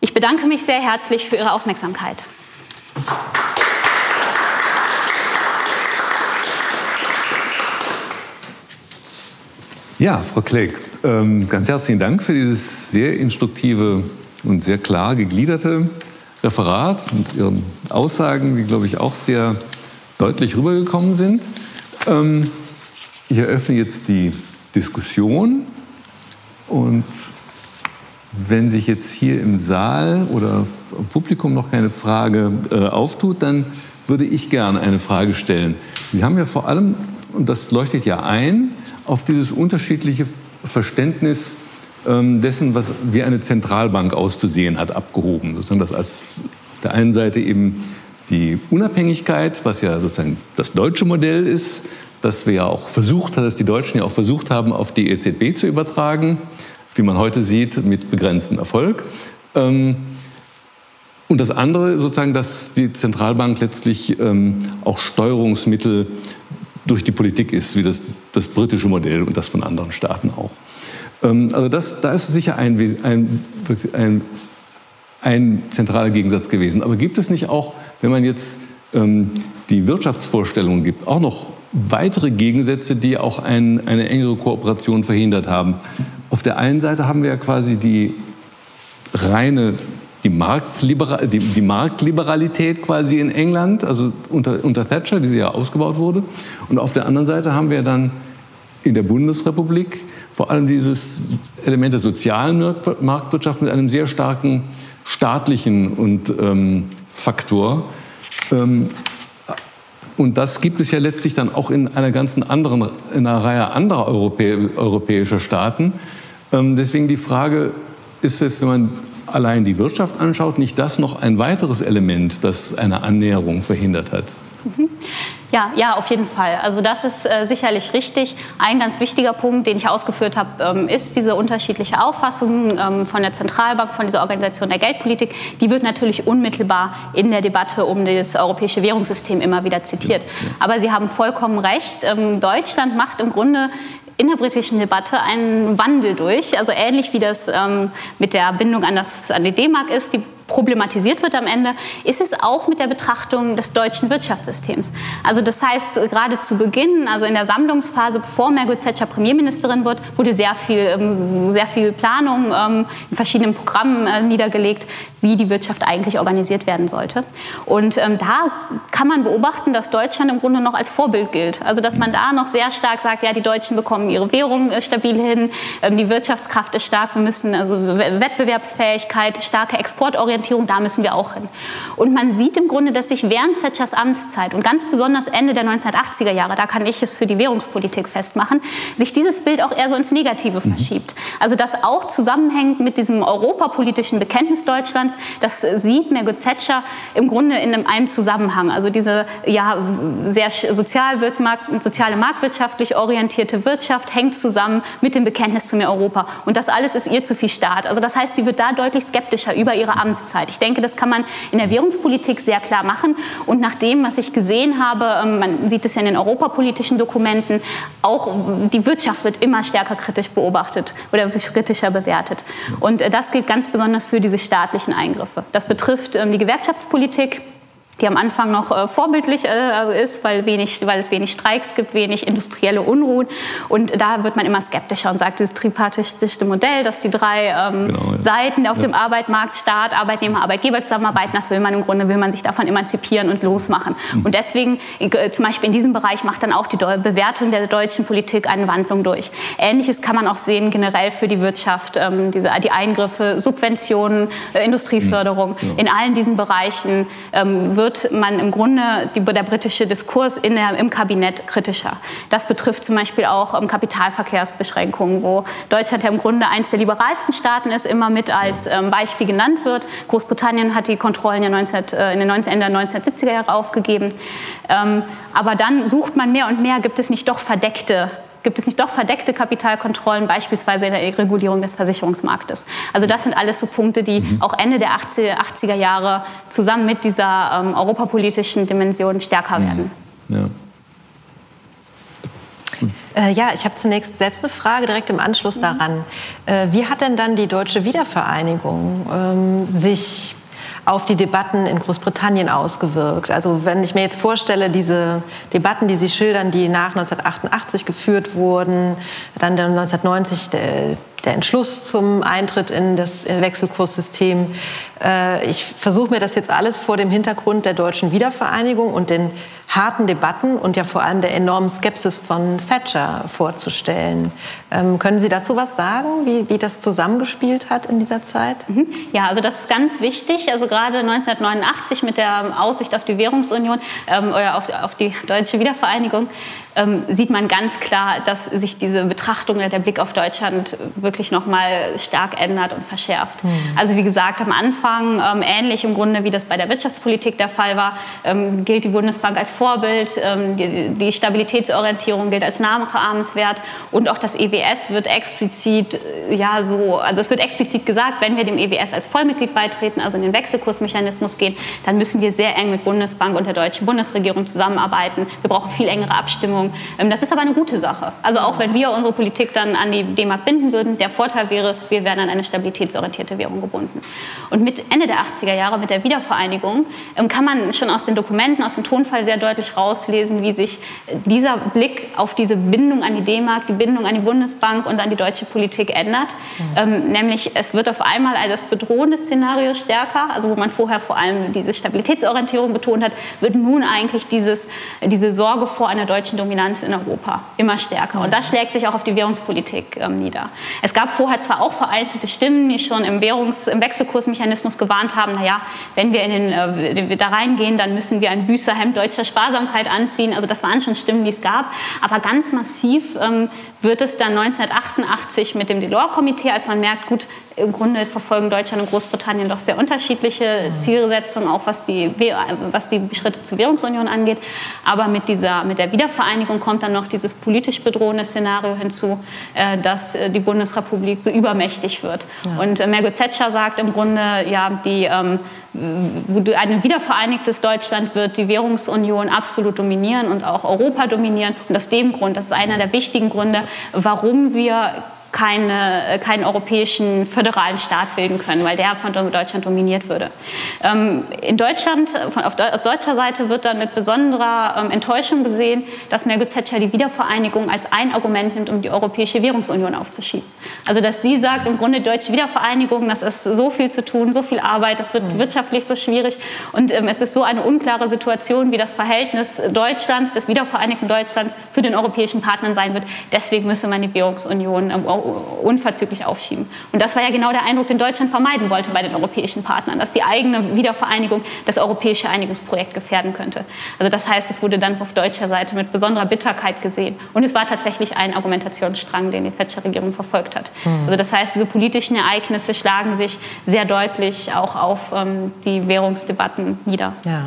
Ich bedanke mich sehr herzlich für Ihre Aufmerksamkeit. Ja, Frau Klegg, ähm, ganz herzlichen Dank für dieses sehr instruktive und sehr klar gegliederte Referat und Ihren Aussagen, die, glaube ich, auch sehr deutlich rübergekommen sind. Ähm, ich eröffne jetzt die Diskussion und wenn sich jetzt hier im Saal oder im Publikum noch keine Frage äh, auftut, dann würde ich gerne eine Frage stellen. Sie haben ja vor allem, und das leuchtet ja ein, auf dieses unterschiedliche Verständnis dessen, was wie eine Zentralbank auszusehen hat, abgehoben. Sozusagen das als auf der einen Seite eben die Unabhängigkeit, was ja sozusagen das deutsche Modell ist, das wir ja auch versucht, dass die Deutschen ja auch versucht haben, auf die EZB zu übertragen, wie man heute sieht, mit begrenztem Erfolg. Ähm, und das andere sozusagen, dass die Zentralbank letztlich ähm, auch Steuerungsmittel durch die Politik ist, wie das, das britische Modell und das von anderen Staaten auch. Ähm, also das, da ist sicher ein, ein, ein, ein, zentraler Gegensatz gewesen. Aber gibt es nicht auch, wenn man jetzt ähm, die Wirtschaftsvorstellungen gibt, auch noch weitere Gegensätze, die auch ein, eine engere Kooperation verhindert haben? Auf der einen Seite haben wir ja quasi die reine die, Marktliberal, die, die, Marktliberalität quasi in England, also unter, unter Thatcher, die sie ja ausgebaut wurde. Und auf der anderen Seite haben wir dann in der Bundesrepublik vor allem dieses Element der sozialen Marktwirtschaft mit einem sehr starken staatlichen und, ähm, Faktor. Ähm, und das gibt es ja letztlich dann auch in einer ganzen anderen, in einer Reihe anderer Europä europäischer Staaten. Ähm, deswegen die Frage, ist es, wenn man allein die Wirtschaft anschaut, nicht das noch ein weiteres Element, das eine Annäherung verhindert hat? Ja, ja, auf jeden Fall. Also das ist äh, sicherlich richtig. Ein ganz wichtiger Punkt, den ich ausgeführt habe, ähm, ist diese unterschiedliche Auffassung ähm, von der Zentralbank, von dieser Organisation der Geldpolitik. Die wird natürlich unmittelbar in der Debatte um das europäische Währungssystem immer wieder zitiert. Aber Sie haben vollkommen recht. Ähm, Deutschland macht im Grunde in der britischen Debatte einen Wandel durch. Also ähnlich wie das ähm, mit der Bindung an, das, an die D-Mark ist. Die problematisiert wird am Ende, ist es auch mit der Betrachtung des deutschen Wirtschaftssystems. Also das heißt, gerade zu Beginn, also in der Sammlungsphase, bevor Margaret Thatcher Premierministerin wird, wurde sehr viel, ähm, sehr viel Planung ähm, in verschiedenen Programmen äh, niedergelegt, wie die Wirtschaft eigentlich organisiert werden sollte. Und ähm, da kann man beobachten, dass Deutschland im Grunde noch als Vorbild gilt. Also dass man da noch sehr stark sagt, ja, die Deutschen bekommen ihre Währung äh, stabil hin, die Wirtschaftskraft ist stark, wir müssen also Wettbewerbsfähigkeit, starke Exportorientierung Orientierung, da müssen wir auch hin. Und man sieht im Grunde, dass sich während Thatchers Amtszeit und ganz besonders Ende der 1980er Jahre, da kann ich es für die Währungspolitik festmachen, sich dieses Bild auch eher so ins Negative mhm. verschiebt. Also das auch zusammenhängt mit diesem europapolitischen Bekenntnis Deutschlands, das sieht Margaret Thatcher im Grunde in einem Zusammenhang. Also diese ja, sehr sozial soziale marktwirtschaftlich orientierte Wirtschaft hängt zusammen mit dem Bekenntnis zu mehr Europa. Und das alles ist ihr zu viel Staat. Also das heißt, sie wird da deutlich skeptischer über ihre Amtszeit. Anfangszeit. Ich denke, das kann man in der Währungspolitik sehr klar machen. Und nach dem, was ich gesehen habe, ähm, man sieht es ja in den europapolitischen Dokumenten, auch die Wirtschaft wird immer stärker kritisch beobachtet oder kritischer bewertet. Und äh, das gilt ganz besonders für diese staatlichen Eingriffe. Das betrifft ähm, die Gewerkschaftspolitik die am Anfang noch äh, vorbildlich äh, ist, weil, wenig, weil es wenig Streiks gibt, wenig industrielle Unruhen. Und da wird man immer skeptischer und sagt, dieses tripartische Modell, dass die drei ähm, genau, ja. Seiten auf ja. dem Arbeitsmarkt, Staat, Arbeitnehmer, Arbeitgeber zusammenarbeiten, das will man im Grunde, will man sich davon emanzipieren und losmachen. Mhm. Und deswegen, äh, zum Beispiel in diesem Bereich, macht dann auch die Bewertung der deutschen Politik eine Wandlung durch. Ähnliches kann man auch sehen generell für die Wirtschaft, ähm, diese, die Eingriffe, Subventionen, äh, Industrieförderung. Mhm. Ja. In allen diesen Bereichen ähm, wird wird man im Grunde die, der britische Diskurs in der, im Kabinett kritischer. Das betrifft zum Beispiel auch um, Kapitalverkehrsbeschränkungen, wo Deutschland ja im Grunde eines der liberalsten Staaten ist, immer mit als ähm, Beispiel genannt wird. Großbritannien hat die Kontrollen ja 19, äh, in den 19, Ende der 1970er Jahre aufgegeben. Ähm, aber dann sucht man mehr und mehr, gibt es nicht doch verdeckte gibt es nicht doch verdeckte Kapitalkontrollen, beispielsweise in der Regulierung des Versicherungsmarktes. Also das sind alles so Punkte, die mhm. auch Ende der 80er, Jahre zusammen mit dieser ähm, europapolitischen Dimension stärker mhm. werden. Ja. Äh, ja, ich habe zunächst selbst eine Frage direkt im Anschluss mhm. daran. Äh, wie hat denn dann die deutsche Wiedervereinigung ähm, sich auf die Debatten in Großbritannien ausgewirkt. Also wenn ich mir jetzt vorstelle, diese Debatten, die Sie schildern, die nach 1988 geführt wurden, dann 1990 der, der Entschluss zum Eintritt in das Wechselkurssystem. Äh, ich versuche mir das jetzt alles vor dem Hintergrund der deutschen Wiedervereinigung und den harten Debatten und ja vor allem der enormen Skepsis von Thatcher vorzustellen. Ähm, können Sie dazu was sagen, wie, wie das zusammengespielt hat in dieser Zeit? Mhm. Ja, also das ist ganz wichtig. Also gerade 1989 mit der Aussicht auf die Währungsunion ähm, oder auf, auf die deutsche Wiedervereinigung ähm, sieht man ganz klar, dass sich diese Betrachtung, der Blick auf Deutschland wirklich noch mal stark ändert und verschärft. Mhm. Also wie gesagt, am Anfang ähm, ähnlich im Grunde wie das bei der Wirtschaftspolitik der Fall war, ähm, gilt die Bundesbank als Vorbild, ähm, die, Stabilitätsorientierung gilt als Nachahmenswert und auch das EWS wird explizit äh, ja so, also es wird explizit gesagt, wenn wir dem EWS als Vollmitglied beitreten, also in den Wechselkursmechanismus gehen, dann müssen wir sehr eng mit Bundesbank und der deutschen Bundesregierung zusammenarbeiten. Wir brauchen viel engere Abstimmung. Ähm, das ist aber eine gute Sache. Also auch wenn wir unsere Politik dann an die D-Mark binden würden, der Vorteil wäre, wir wären an eine stabilitätsorientierte Währung gebunden. Und mit Ende der 80er Jahre, mit der Wiedervereinigung, ähm, kann man schon aus den Dokumenten, aus dem Tonfall sehr deutlich rauslesen, wie sich dieser Blick auf diese Bindung an die D-Mark, die Bindung an die Bundesbank und an die deutsche Politik ändert. Mhm. nämlich es wird auf einmal das bedrohende Szenario stärker, also wo man vorher vor allem diese Stabilitätsorientierung betont hat, wird nun eigentlich dieses, diese Sorge vor einer deutschen Dominanz Dominanz in Europa immer stärker. Und das schlägt sich auch auf die Währungspolitik ähm, nieder. Es gab vorher zwar auch vereinzelte Stimmen, die schon im, Währungs-, im Wechselkursmechanismus gewarnt haben, naja, wenn wir in den, äh, da reingehen, dann müssen wir ein Büßerhemd deutscher Sparsamkeit anziehen. Also das waren schon Stimmen, die es gab. Aber ganz massiv ähm, wird es dann 1988 mit dem Delors-Komitee, als man merkt, gut, im Grunde verfolgen Deutschland und Großbritannien doch sehr unterschiedliche Zielsetzungen, auch was die, was die Schritte zur Währungsunion angeht. Aber mit, dieser, mit der Wiedervereinigung kommt dann noch dieses politisch bedrohende Szenario hinzu, äh, dass äh, die Bundesrepublik so übermächtig wird. Ja. Und äh, Margaret Thatcher sagt im Grunde, ja, die ähm, ein wiedervereinigtes Deutschland wird die Währungsunion absolut dominieren und auch Europa dominieren. Und aus dem Grund, das ist einer der wichtigen Gründe, warum wir keine, äh, keinen europäischen föderalen Staat bilden können, weil der von Deutschland dominiert würde. Ähm, in Deutschland, von, auf deutscher Seite wird dann mit besonderer ähm, Enttäuschung gesehen, dass Margaret Thatcher die Wiedervereinigung als ein Argument nimmt, um die Europäische Währungsunion aufzuschieben. Also dass sie sagt, im Grunde deutsche Wiedervereinigung, das ist so viel zu tun, so viel Arbeit, das wird mhm. wirtschaftlich so schwierig und ähm, es ist so eine unklare Situation, wie das Verhältnis Deutschlands, des wiedervereinigten Deutschlands zu den europäischen Partnern sein wird. Deswegen müsse man die Währungsunion unverzüglich aufschieben. Und das war ja genau der Eindruck, den Deutschland vermeiden wollte bei den europäischen Partnern, dass die eigene Wiedervereinigung das europäische Einigungsprojekt gefährden könnte. Also das heißt, es wurde dann auf deutscher Seite mit besonderer Bitterkeit gesehen. Und es war tatsächlich ein Argumentationsstrang, den die Thatcher-Regierung verfolgt hat. Mhm. Also das heißt, diese politischen Ereignisse schlagen sich sehr deutlich auch auf ähm, die Währungsdebatten nieder. Ja.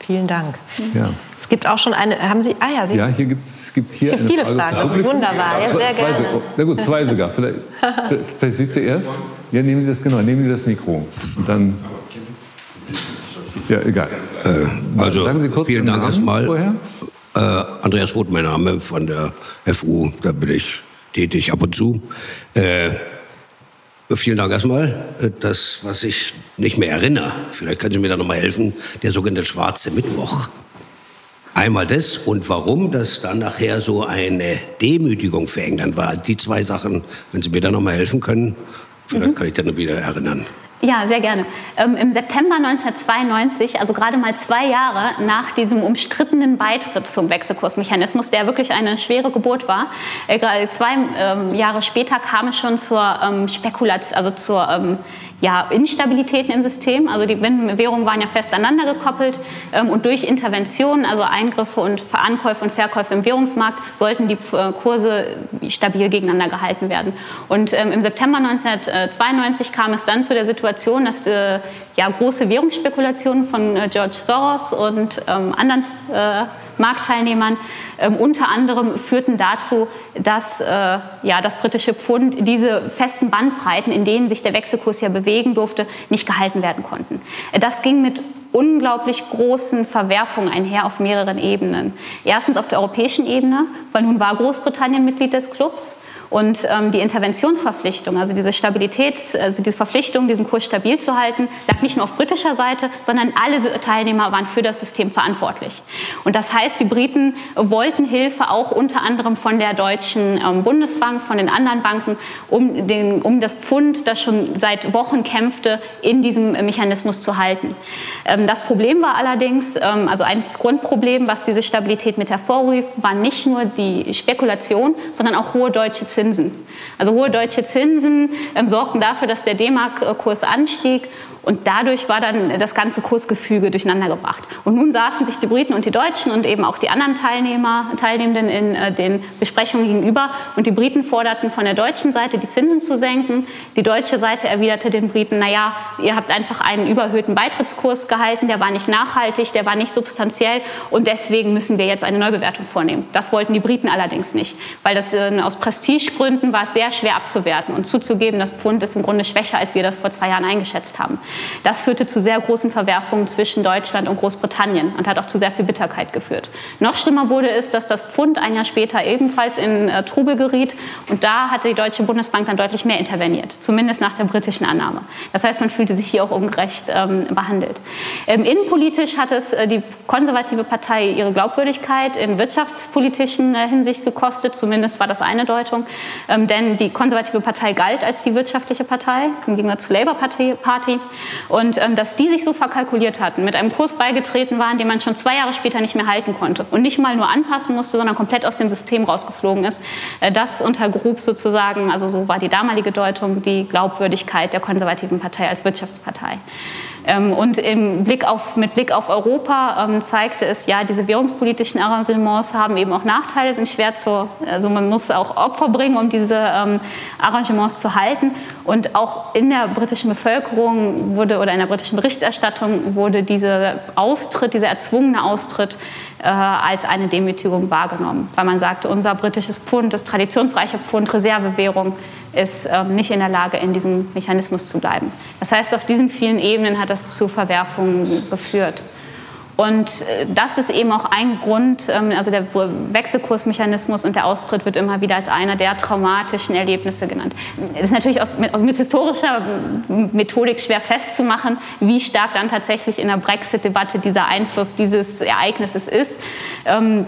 Vielen Dank. Ja. Es gibt auch schon eine, haben Sie, ah ja, Sie, ja hier gibt's, gibt hier es viele Frage Fragen, das ist wunderbar, ja, sehr zwei, gerne. Na gut, zwei sogar, vielleicht, vielleicht Sie zuerst. Ja, nehmen Sie das, genau, nehmen Sie das Mikro und dann, ja, egal. Äh, also, Sagen Sie kurz vielen Dank erstmal. Äh, Andreas Roth, mein Name von der FU, da bin ich tätig ab und zu. Äh, Vielen Dank erstmal. Das, was ich nicht mehr erinnere, vielleicht können Sie mir da noch mal helfen, der sogenannte schwarze Mittwoch. Einmal das und warum das dann nachher so eine Demütigung für England war. Die zwei Sachen, wenn Sie mir da noch mal helfen können, vielleicht mhm. kann ich dann wieder erinnern. Ja, sehr gerne. Ähm, Im September 1992, also gerade mal zwei Jahre nach diesem umstrittenen Beitritt zum Wechselkursmechanismus, der wirklich eine schwere Geburt war, äh, zwei ähm, Jahre später kam es schon zur ähm, Spekulation, also zur ähm, ja, Instabilitäten im System. Also die Währungen waren ja fest aneinander gekoppelt ähm, und durch Interventionen, also Eingriffe und Ankäufe und Verkäufe im Währungsmarkt, sollten die äh, Kurse stabil gegeneinander gehalten werden. Und ähm, im September 1992 kam es dann zu der Situation, dass äh, ja, große Währungsspekulationen von äh, George Soros und ähm, anderen äh, Marktteilnehmern ähm, unter anderem führten dazu, dass äh, ja, das britische Pfund diese festen Bandbreiten, in denen sich der Wechselkurs ja bewegen durfte, nicht gehalten werden konnten. Das ging mit unglaublich großen Verwerfungen einher auf mehreren Ebenen. Erstens auf der europäischen Ebene, weil nun war Großbritannien Mitglied des Clubs Und ähm, die Interventionsverpflichtung, also diese Stabilitäts, also diese Verpflichtung, diesen Kurs stabil zu halten, lag nicht nur auf britischer Seite, sondern alle Teilnehmer waren für das System verantwortlich. Und das heißt, die Briten wollten Hilfe auch unter anderem von der Deutschen ähm, Bundesbank, von den anderen Banken, um, den, um das Pfund, das schon seit Wochen kämpfte, in diesem Mechanismus zu halten. Ähm, das Problem war allerdings, ähm, also ein Grundproblem, was diese Stabilität mit hervorrief, war nicht nur die Spekulation, sondern auch hohe deutsche Zinsen. Also hohe deutsche Zinsen ähm, sorgten dafür, dass der D-Mark-Kurs anstieg und dadurch war dann das ganze Kursgefüge durcheinander gebracht. Und nun saßen sich die Briten und die Deutschen und eben auch die anderen Teilnehmer, Teilnehmenden in äh, den Besprechungen gegenüber. Und die Briten forderten von der deutschen Seite, die Zinsen zu senken. Die deutsche Seite erwiderte den Briten, naja, ihr habt einfach einen überhöhten Beitrittskurs gehalten, der war nicht nachhaltig, der war nicht substanziell und deswegen müssen wir jetzt eine Neubewertung vornehmen. Das wollten die Briten allerdings nicht, weil das äh, aus Prestigegründen war es sehr schwer abzuwerten und zuzugeben, das Pfund ist im Grunde schwächer, als wir das vor zwei Jahren eingeschätzt haben. Das führte zu sehr großen Verwerfungen zwischen Deutschland und Großbritannien und hat auch zu sehr viel Bitterkeit geführt. Noch schlimmer wurde es, dass das Pfund ein Jahr später ebenfalls in äh, Trubel geriet und da hatte die Deutsche Bundesbank dann deutlich mehr interveniert, zumindest nach der britischen Annahme. Das heißt, man fühlte sich hier auch ungerecht ähm, behandelt. Ähm, innenpolitisch hat es äh, die konservative Partei ihre Glaubwürdigkeit in wirtschaftspolitischen äh, Hinsicht gekostet, zumindest war das eine Deutung, ähm, denn die konservative Partei galt als die wirtschaftliche Partei im Gegensatz zur Labour Party. Und ähm, dass die sich so verkalkuliert hatten, mit einem Kurs beigetreten waren, den man schon zwei Jahre später nicht mehr halten konnte und nicht mal nur anpassen musste, sondern komplett aus dem System rausgeflogen ist, äh, das untergrub sozusagen, also so war die damalige Deutung, die Glaubwürdigkeit der konservativen Partei als Wirtschaftspartei. Ähm, und Blick auf, mit Blick auf Europa ähm, zeigte es, ja, diese währungspolitischen Arrangements haben eben auch Nachteile, sind schwer zu, also man muss auch Opfer bringen, um diese ähm, Arrangements zu halten. Und auch in der britischen Bevölkerung wurde oder in der britischen Berichterstattung wurde dieser Austritt, dieser erzwungene Austritt äh, als eine Demütigung wahrgenommen, weil man sagte, unser britisches Pfund, das traditionsreiche Pfund, Reservewährung, ist ähm, nicht in der Lage, in diesem Mechanismus zu bleiben. Das heißt, auf diesen vielen Ebenen hat das zu Verwerfungen geführt. Und äh, das ist eben auch ein Grund, ähm, also der Wechselkursmechanismus und der Austritt wird immer wieder als einer der traumatischen Erlebnisse genannt. Es ist natürlich aus, mit, mit, historischer Methodik schwer festzumachen, wie stark dann tatsächlich in der Brexit-Debatte dieser Einfluss dieses Ereignisses ist. Ähm,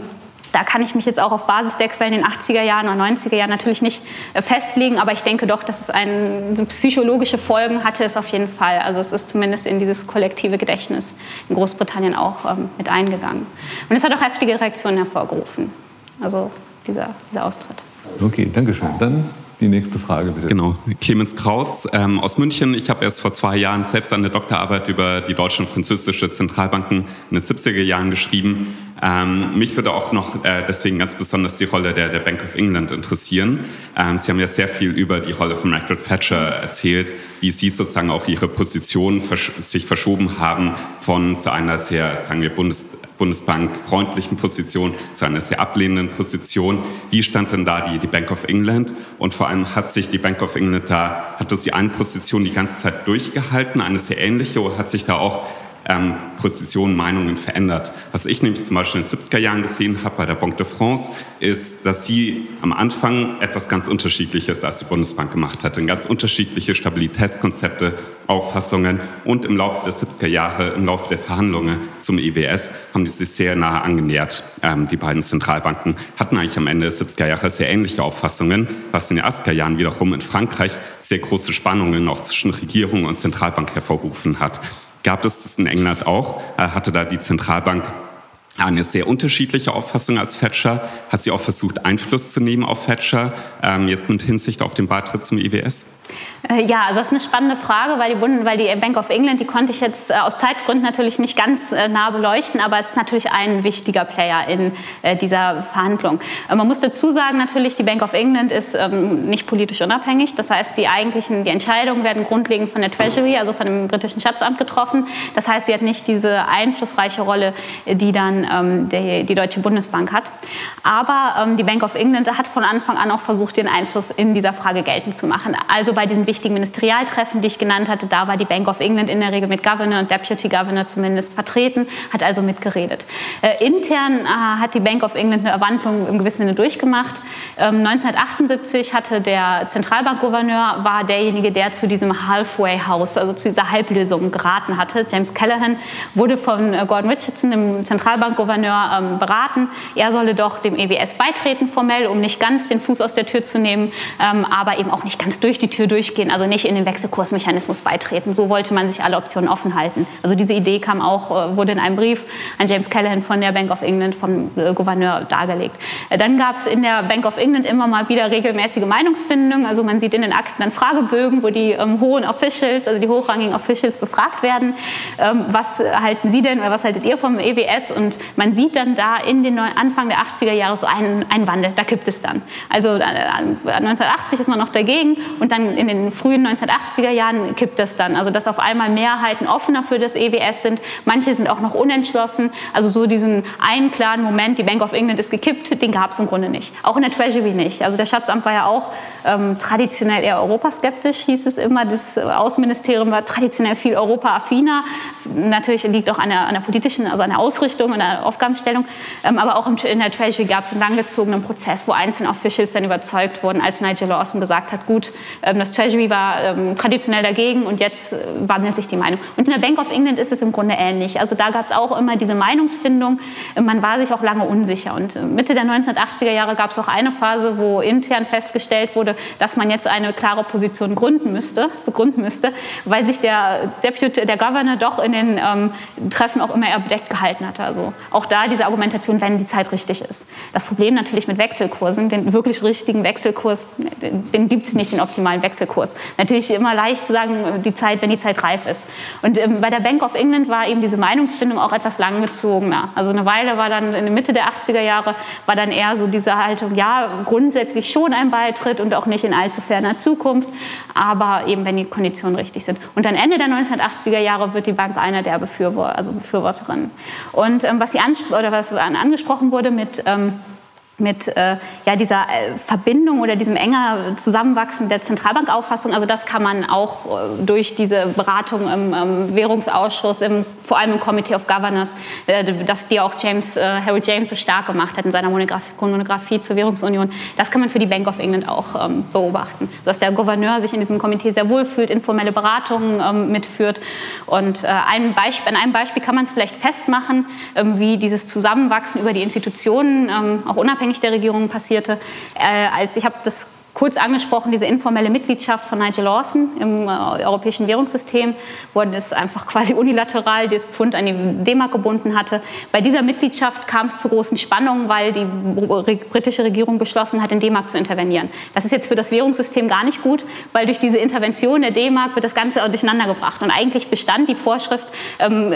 da kann ich mich jetzt auch auf Basis der Quellen in den 80er Jahren oder 90er Jahren natürlich nicht äh, festlegen, aber ich denke doch, dass es eine psychologische Folgen hatte, es auf jeden Fall. Also es ist zumindest in dieses kollektive Gedächtnis in Großbritannien auch ähm, mit eingegangen. Und es hat auch heftige Reaktionen hervorgerufen, also dieser, dieser Austritt. Okay, danke schön. Dann die nächste Frage bitte. Genau, Clemens Kraus ähm, aus München. Ich habe erst vor zwei Jahren selbst eine Doktorarbeit über die deutsche und französische Zentralbanken in den 70er Jahren geschrieben. Ähm, mich würde auch noch äh, deswegen ganz besonders die Rolle der, der Bank of England interessieren. Ähm, Sie haben ja sehr viel über die Rolle von Margaret Thatcher erzählt, wie Sie sozusagen auch Ihre Position versch sich verschoben haben von zu einer sehr, sagen wir, Bundes Bundesbank freundlichen Position zu einer sehr ablehnenden Position. Wie stand denn da die, die Bank of England? Und vor allem hat sich die Bank of England da, hat das die eine Position die ganze Zeit durchgehalten, eine sehr ähnliche, oder hat sich da auch ähm, Positionen, Meinungen verändert. Was ich nämlich zum Beispiel in den 70er Jahren gesehen habe bei der Banque de France, ist, dass sie am Anfang etwas ganz Unterschiedliches als die Bundesbank gemacht hat. Ganz unterschiedliche Stabilitätskonzepte, Auffassungen und im Laufe der 70er Jahre, im Laufe der Verhandlungen zum EBS, haben die sich sehr nahe angenähert. Ähm, die beiden Zentralbanken hatten eigentlich am Ende der 70er Jahre sehr ähnliche Auffassungen, was in den 80er Jahren wiederum in Frankreich sehr große Spannungen auch zwischen Regierung und Zentralbank hervorgerufen hat gab es das in England auch, hatte da die Zentralbank eine sehr unterschiedliche Auffassung als Thatcher. Hat sie auch versucht, Einfluss zu nehmen auf Thatcher, ähm, jetzt mit Hinsicht auf den Beitritt zum IWS? Äh, ja, also das ist eine spannende Frage, weil die, Bund weil die Bank of England, die konnte ich jetzt äh, aus Zeitgründen natürlich nicht ganz äh, nah beleuchten, aber es ist natürlich ein wichtiger Player in dieser Verhandlung. Man muss dazu sagen, natürlich, die Bank of England ist ähm, nicht politisch unabhängig. Das heißt, die eigentlichen die Entscheidungen werden grundlegend von der Treasury, also von dem britischen Schatzamt getroffen. Das heißt, sie hat nicht diese einflussreiche Rolle, die dann ähm, die, die Deutsche Bundesbank hat. Aber ähm, die Bank of England hat von Anfang an auch versucht, den Einfluss in dieser Frage geltend zu machen. Also bei diesen wichtigen Ministerialtreffen, die ich genannt hatte, da war die Bank of England in der Regel mit Governor und Deputy Governor zumindest vertreten, hat also mitgeredet. Äh, intern äh, hat die Bank of England eine Erwandlung im gewissen Sinne durchgemacht. Ähm, 1978 hatte der Zentralbankgouverneur, war derjenige, der zu diesem Halfway House, also zu dieser Halblösung geraten hatte. James Callahan wurde von äh, Gordon Richardson, dem Zentralbankgouverneur, ähm, beraten. Er solle doch dem EWS beitreten formell, um nicht ganz den Fuß aus der Tür zu nehmen, ähm, aber eben auch nicht ganz durch die Tür durchgehen, also nicht in den Wechselkursmechanismus beitreten. So wollte man sich alle Optionen offen halten. Also diese Idee kam auch, äh, wurde in einem Brief an James Callahan von der Bank of England, vom äh, Gouverneur dargelegt. Dann gab es in der Bank of England immer mal wieder regelmäßige Meinungsfindungen. Also man sieht in den Akten dann Fragebögen, wo die ähm, hohen Officials, also die hochrangigen Officials befragt werden. Ähm, was halten Sie denn oder was haltet ihr vom EWS? Und man sieht dann da in den Anfang der 80er Jahre so einen, einen Wandel. Da kippt es dann. Also äh, 1980 ist man noch dagegen und dann in den frühen 1980er Jahren kippt es dann. Also dass auf einmal Mehrheiten offener für das EWS sind. Manche sind auch noch unentschlossen. Also so diesen einen klaren Moment, die Bank of England ist gekippt, den gab es im Grunde nicht. Auch in der Treasury nicht. Also der Schatzamt war ja auch ähm, traditionell eher europaskeptisch, hieß es immer. Das Außenministerium war traditionell viel europaaffiner. Natürlich liegt auch an der, an der politischen, also an der Ausrichtung, an der Aufgabenstellung. Ähm, aber auch in der Treasury gab es einen langgezogenen Prozess, wo einzelne Officials dann überzeugt wurden, als Nigel Lawson gesagt hat, gut, ähm, das Treasury war ähm, traditionell dagegen und jetzt äh, wandelt sich die Meinung. Und in der Bank of England ist es im Grunde ähnlich. Also da gab es auch immer diese Meinungsfindung. Man war sich auch lange unsicher. Und äh, Mitte der 1980er Jahre gab es auch eine Phase, wo intern festgestellt wurde, dass man jetzt eine klare Position gründen müsste, begründen müsste, weil sich der Deputy, der Governor doch in den ähm, Treffen auch immer eher bedeckt gehalten hatte. Also auch da diese Argumentation, wenn die Zeit richtig ist. Das Problem natürlich mit Wechselkursen, den wirklich richtigen Wechselkurs, den gibt es nicht, den optimalen Wechselkurs. Natürlich immer leicht zu sagen, die Zeit, wenn die Zeit reif ist. Und ähm, bei der Bank of England war eben diese Meinungsfindung auch etwas langgezogener. Also eine Weile war dann in der Mitte der 80er Jahre war dann eher so diese Haltung, ja, grundsätzlich schon ein Beitritt und auch nicht in allzu ferner Zukunft, aber eben wenn die Konditionen richtig sind. Und dann Ende der 1980er Jahre wird die Bank einer der Befürworter, also Befürworterinnen. Und ähm, was, sie oder was angesprochen wurde mit ähm, mit äh, ja, dieser äh, Verbindung oder diesem enger Zusammenwachsen der Zentralbankauffassung. Also das kann man auch äh, durch diese Beratung im ähm, Währungsausschuss, im, vor allem im Committee of Governors, äh, das die auch James, äh, Harry James so stark gemacht hat in seiner Monographie, zur Währungsunion, das kann man für die Bank of England auch ähm, beobachten. Dass der Gouverneur sich in diesem Komitee sehr wohl fühlt, informelle Beratungen ähm, mitführt. Und äh, ein Beispiel, an einem Beispiel kann man es vielleicht festmachen, ähm, wie dieses Zusammenwachsen über die Institutionen, ähm, auch unabhängig unabhängig der Regierung passierte. Äh, als ich habe das kurz angesprochen, diese informelle Mitgliedschaft von Nigel Lawson im äh, europäischen Währungssystem, wo es einfach quasi unilateral das Pfund an die D-Mark gebunden hatte. Bei dieser Mitgliedschaft kam es zu großen Spannungen, weil die britische Regierung beschlossen hat, in D-Mark zu intervenieren. Das ist jetzt für das Währungssystem gar nicht gut, weil durch diese Intervention der D-Mark wird das Ganze durcheinander gebracht. Und eigentlich bestand die Vorschrift, ähm,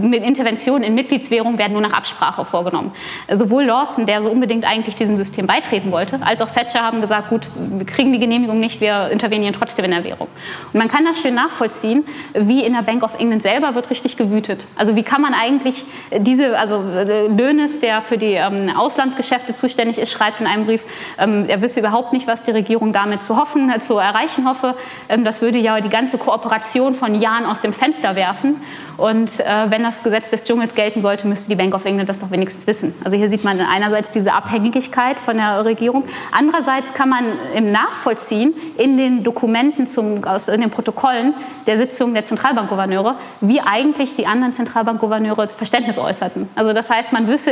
mit Interventionen in Mitgliedswährung werden nur nach Absprache vorgenommen. Sowohl Lawson, der so unbedingt eigentlich diesem System beitreten wollte, als auch Thatcher haben gesagt, gut, wir kriegen die Genehmigung nicht, wir intervenieren trotzdem in der Währung. Und man kann das schön nachvollziehen, wie in der Bank of England selber wird richtig gewütet. Also wie kann man eigentlich diese, also Löhnes, der für die ähm, Auslandsgeschäfte zuständig ist, schreibt in einem Brief, ähm, er wüsste überhaupt nicht, was die Regierung damit zu hoffen, äh, zu erreichen hoffe. Ähm, das würde ja die ganze Kooperation von Jahren aus dem Fenster werfen. Und äh, wenn das Gesetz des Dschungels gelten sollte, müsste die Bank of England das doch wenigstens wissen. Also hier sieht man einerseits diese Abhängigkeit von der Regierung. Andererseits kann man im Nachvollziehen in den Dokumenten, zum, aus, in den Protokollen der Sitzung der Zentralbankgouverneure, wie eigentlich die anderen Zentralbankgouverneure Verständnis äußerten. Also das heißt, man wisse,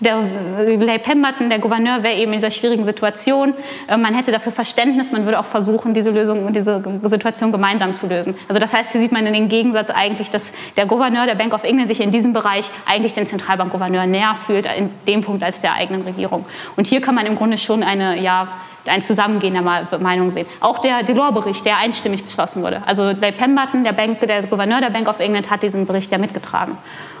der Lay Pemberton, der Gouverneur, wäre eben in dieser schwierigen Situation. Äh, man hätte dafür Verständnis, man würde auch versuchen, diese Lösung, diese Situation gemeinsam zu lösen. Also das heißt, hier sieht man in den Gegensatz eigentlich, dass der Gouverneur der Bank of England sich in diesem Bereich eigentlich den Zentralbankgouverneur näher fühlt, in dem Punkt als der eigenen Regierung. Und hier kann man im Grunde schon eine, ja, ein Zusammengehen der Meinung sehen. Auch der Delors-Bericht, der einstimmig beschlossen wurde. Also der Pemberton, der, Bank, der Gouverneur der Bank of England, hat diesen Bericht ja mitgetragen.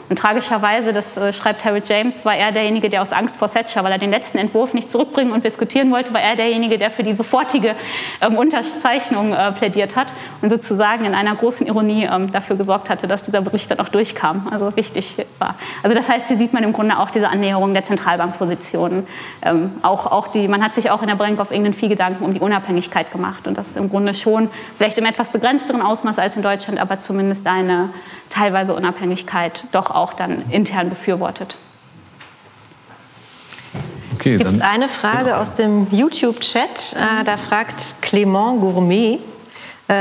Und tragischerweise, das äh, schreibt Harold James, war er derjenige, der aus Angst vor Thatcher, weil er den letzten Entwurf nicht zurückbringen und diskutieren wollte, war er derjenige, der für die sofortige ähm, Unterzeichnung äh, plädiert hat und sozusagen in einer großen Ironie ähm, dafür gesorgt hatte, dass dieser Bericht dann auch durchkam. Also wichtig war. Also das heißt, hier sieht man im Grunde auch diese Annäherung der Zentralbankpositionen. Ähm, auch, auch die, man hat sich auch in der Bank of England viel Gedanken um die Unabhängigkeit gemacht und das ist im Grunde schon vielleicht im etwas begrenzteren Ausmaß als in Deutschland, aber zumindest eine teilweise Unabhängigkeit doch auch dann intern befürwortet. Okay, es gibt eine Frage ja. aus dem YouTube-Chat. Äh, da fragt Clément Gourmet, äh,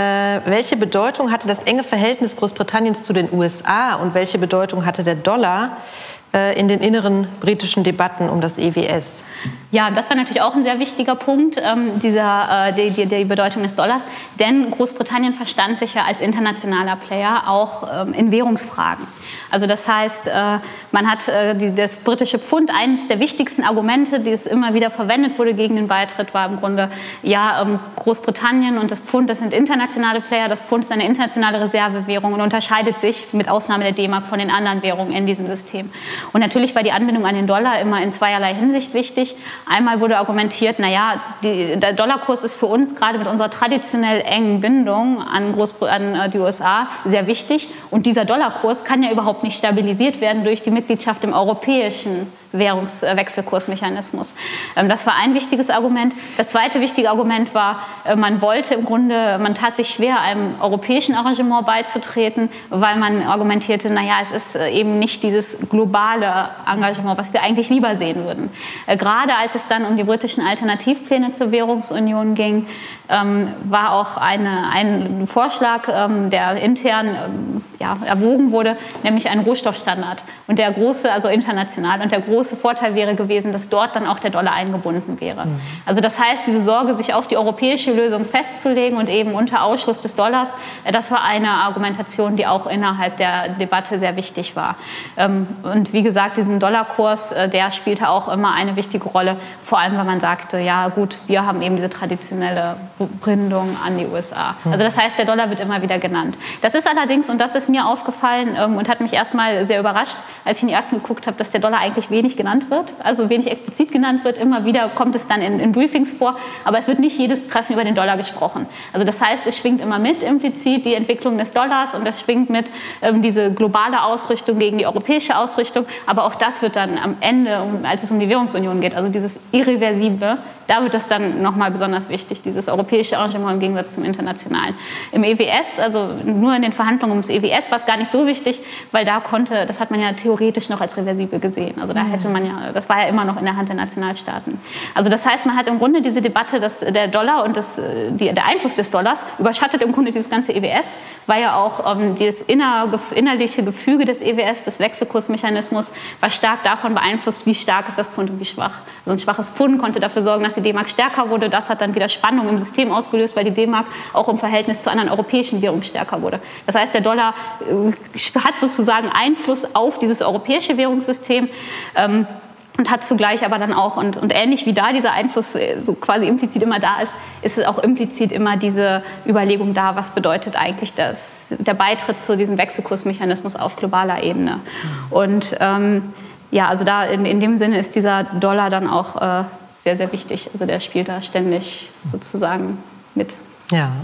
welche Bedeutung hatte das enge Verhältnis Großbritanniens zu den USA und welche Bedeutung hatte der Dollar äh, in den inneren britischen Debatten um das EWS? Ja, das war natürlich auch ein sehr wichtiger Punkt, ähm, dieser, äh, die, die, die, Bedeutung des Dollars. Denn Großbritannien verstand sich ja als internationaler Player auch ähm, in Währungsfragen. Also das heißt, äh, man hat äh, die, das britische Pfund, eines der wichtigsten Argumente, die es immer wieder verwendet wurde gegen den Beitritt, war im Grunde, ja, ähm, Großbritannien und das Pfund, das sind internationale Player, das Pfund ist eine internationale Reservewährung und unterscheidet sich mit Ausnahme der D-Mark von den anderen Währungen in diesem System. Und natürlich war die Anbindung an den Dollar immer in zweierlei Hinsicht wichtig. Einmal wurde argumentiert, naja, die, der Dollarkurs ist für uns gerade mit unserer traditionell engen Bindung an, Groß an äh, die USA sehr wichtig. Und dieser Dollarkurs kann ja überhaupt nicht stabilisiert werden durch die Mitgliedschaft im europäischen Währungswechselkursmechanismus. Ähm, das war ein wichtiges Argument. Das zweite wichtige Argument war, äh, man wollte im Grunde, man tat sich schwer, einem europäischen Arrangement beizutreten, weil man argumentierte, naja, es ist äh, eben nicht dieses globale Engagement, was wir eigentlich lieber sehen würden. Äh, gerade als es dann um die britischen Alternativpläne zur Währungsunion ging, ähm, war auch eine, ein Vorschlag, ähm, der intern ähm, ja, erwogen wurde, nämlich ein Rohstoffstandard. Und der große, also international, und der große Vorteil wäre gewesen, dass dort dann auch der Dollar eingebunden wäre. Mhm. Also das heißt, diese Sorge, sich auf die europäische Lösung festzulegen und eben unter Ausschluss des Dollars, äh, das war eine Argumentation, die auch innerhalb der Debatte sehr wichtig war. Ähm, und wie gesagt, diesen Dollarkurs, äh, der spielte auch immer eine wichtige Rolle, vor allem, weil man sagte, ja gut, wir haben eben diese traditionelle Bindung an die USA. Also das heißt, der Dollar wird immer wieder genannt. Das ist allerdings, und das ist mir aufgefallen ähm, und hat mich erstmal sehr überrascht, als ich in die Akten geguckt habe, dass der Dollar eigentlich wenig genannt wird, also wenig explizit genannt wird. Immer wieder kommt es dann in, in Briefings vor, aber es wird nicht jedes Treffen über den Dollar gesprochen. Also das heißt, es schwingt immer mit implizit die Entwicklung des Dollars und es schwingt mit ähm, diese globale Ausrichtung gegen die europäische Ausrichtung, aber auch das wird dann am Ende, als es um die Währungsunion geht, also dieses Irreversible, da wird das dann nochmal besonders wichtig, dieses europäische Arrangement im Gegensatz zum internationalen. Im EWS, also nur in den Verhandlungen ums EWS, war es gar nicht so wichtig, weil da konnte, das hat man ja theoretisch noch als reversibel gesehen. Also da mhm. hätte man ja, das war ja immer noch in der Hand der Nationalstaaten. Also das heißt, man hat im Grunde diese Debatte, dass der Dollar und das, die, der Einfluss des Dollars überschattet im Grunde dieses ganze EWS, weil ja auch ähm, das inner, innerliche Gefüge des EWS, des Wechselkursmechanismus, war stark davon beeinflusst, wie stark ist das Pfund und wie schwach. Also ein schwaches Pfund konnte dafür sorgen, dass die D-Mark stärker wurde. Das hat dann wieder Spannung im System ausgelöst, weil die D-Mark auch im Verhältnis zu anderen europäischen Währungen stärker wurde. Das heißt, der Dollar äh, hat sozusagen Einfluss auf dieses europäische Währungssystem. Ähm, und hat zugleich aber dann auch, und, und ähnlich wie da dieser Einfluss äh, so quasi implizit immer da ist, ist es auch implizit immer diese Überlegung da, was bedeutet eigentlich das, der Beitritt zu diesem Wechselkursmechanismus auf globaler Ebene. Und ähm, ja, also da in, in dem Sinne ist dieser Dollar dann auch äh, sehr, sehr wichtig. Also der spielt da ständig sozusagen mit. Ja.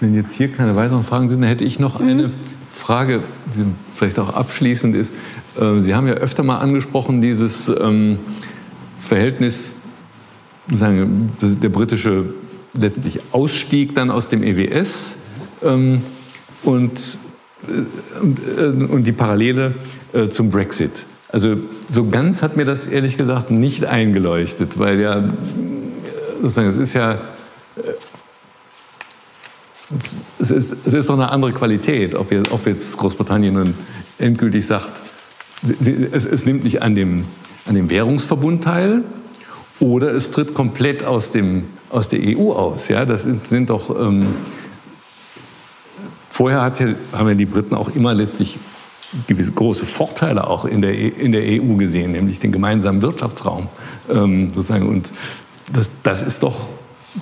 Wenn jetzt hier keine weiteren Fragen sind, dann hätte ich noch eine mhm. Frage, die vielleicht auch abschließend ist. Äh, Sie haben ja öfter mal angesprochen, dieses ähm, Verhältnis, sagen, der britische letztlich Ausstieg dann aus dem EWS ähm, und, äh, und, äh, und, die Parallele zum Brexit. Also so ganz hat mir das ehrlich gesagt nicht eingeleuchtet, weil ja sozusagen es ist ja es ist, es ist doch eine andere Qualität, ob jetzt, Großbritannien nun endgültig sagt, es, es, nimmt nicht an dem, an dem Währungsverbund teil oder es tritt komplett aus, dem, aus der EU aus. Ja, das sind doch ähm, vorher hat, haben ja die Briten auch immer letztlich gewisse große Vorteile auch in der, in der EU gesehen, nämlich den gemeinsamen Wirtschaftsraum. Ähm, sozusagen. Und das, das ist doch,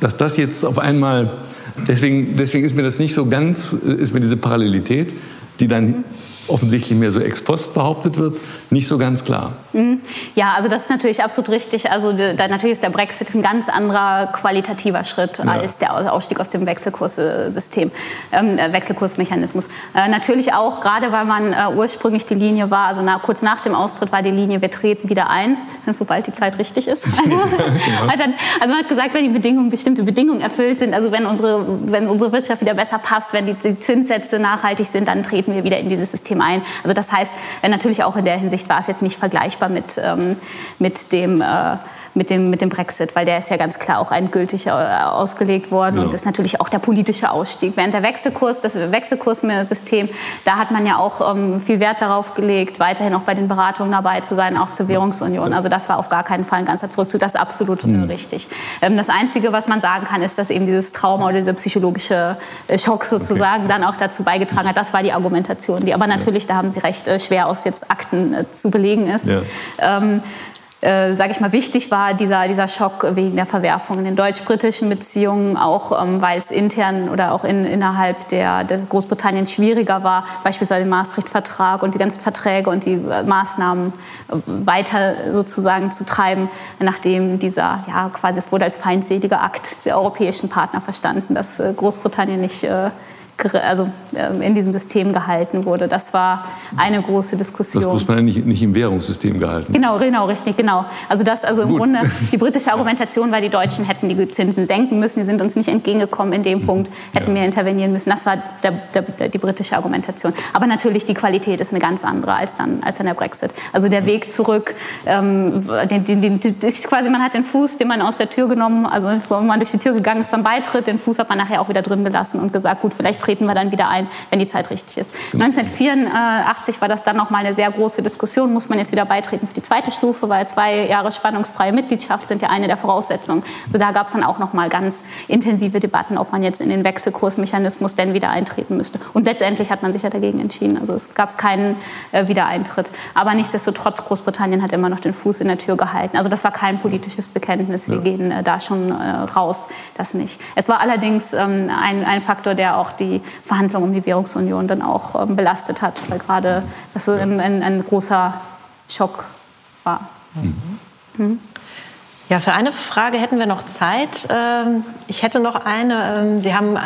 dass das jetzt auf einmal, deswegen, deswegen ist mir das nicht so ganz, ist mir diese Parallelität, die dann offensichtlich mehr so ex post behauptet wird, nicht so ganz klar. Mhm. Ja, also das ist natürlich absolut richtig. Also da, natürlich ist der Brexit ein ganz anderer qualitativer Schritt ja. als der Ausstieg aus dem Wechselkurssystem, ähm, äh, Wechselkursmechanismus. Äh, natürlich auch, gerade weil man äh, ursprünglich die Linie war, also na, kurz nach dem Austritt war die Linie, wir treten wieder ein, sobald die Zeit richtig ist. Also, genau. also man hat gesagt, wenn die Bedingungen, bestimmte Bedingungen erfüllt sind, also wenn unsere, wenn unsere Wirtschaft wieder besser passt, wenn die, die Zinssätze nachhaltig sind, dann treten wir wieder in dieses System ein. Also das heißt, äh, natürlich auch in der Hinsicht war es jetzt nicht vergleichbar mit, ähm, mit dem äh, mit dem, mit dem Brexit, weil der ist ja ganz klar auch endgültig äh, ausgelegt worden ja. und ist natürlich auch der politische Ausstieg. Während der Wechselkurs, das Wechselkurssystem, da hat man ja auch ähm, viel Wert darauf gelegt, weiterhin auch bei den Beratungen dabei zu sein, auch zur Währungsunion. Also das war auf gar keinen Fall ein ganzer Zurückzug, das ist absolut mhm. richtig. Ähm, das Einzige, was man sagen kann, ist, dass eben dieses Trauma oder dieser psychologische äh, Schock sozusagen okay. dann auch dazu beigetragen hat. Das war die Argumentation, die aber natürlich, ja. da haben Sie recht, schwer aus jetzt Akten äh, zu belegen ist. Ja. Ähm, äh, sage ich mal, wichtig war dieser, dieser Schock wegen der Verwerfung in den deutsch-britischen Beziehungen, auch ähm, weil es intern oder auch in, innerhalb der, der Großbritannien schwieriger war, beispielsweise den Maastricht-Vertrag und die ganzen Verträge und die äh, Maßnahmen weiter sozusagen zu treiben, nachdem dieser, ja, quasi es wurde als feindseliger Akt der europäischen Partner verstanden, dass äh, Großbritannien nicht äh, also ähm, in diesem System gehalten wurde. Das war eine große Diskussion. Das muss man ja nicht, nicht im Währungssystem gehalten. Genau, genau, richtig, genau. Also das, also im Gut. Grunde die britische Argumentation war, die Deutschen hätten die Zinsen senken müssen, die sind uns nicht entgegengekommen in dem mhm. Punkt, hätten ja. wir intervenieren müssen. Das war der, der, die britische Argumentation. Aber natürlich die Qualität ist eine ganz andere als dann, als dann der Brexit. Also der Weg zurück, ähm, den, den, den, quasi man hat den Fuß, den man aus der Tür genommen, also wo man durch die Tür gegangen ist beim Beitritt, den Fuß hat man nachher auch wieder drin gelassen und gesagt, gut, vielleicht treten wir dann wieder ein, wenn die Zeit richtig ist. Genau. 1984 war das dann noch mal eine sehr große Diskussion, muss man jetzt wieder beitreten für die zweite Stufe, weil zwei Jahre spannungsfreie Mitgliedschaft sind ja eine der Voraussetzungen. Also da gab es dann auch noch mal ganz intensive Debatten, ob man jetzt in den Wechselkursmechanismus denn wieder eintreten müsste. Und letztendlich hat man sich ja dagegen entschieden. Also es gab keinen äh, Wiedereintritt. Aber nichtsdestotrotz, Großbritannien hat immer noch den Fuß in der Tür gehalten. Also das war kein politisches Bekenntnis. Wir ja. gehen äh, da schon äh, raus. Das nicht. Es war allerdings ähm, ein, ein Faktor, der auch die Verhandlungen um die Währungsunion dann auch ähm, belastet hat, weil gerade das ein, ein, ein großer Schock war. Mhm. Mhm. Ja, für eine Frage hätten wir noch Zeit. Ähm, ich hätte noch eine. Ähm, Sie haben äh,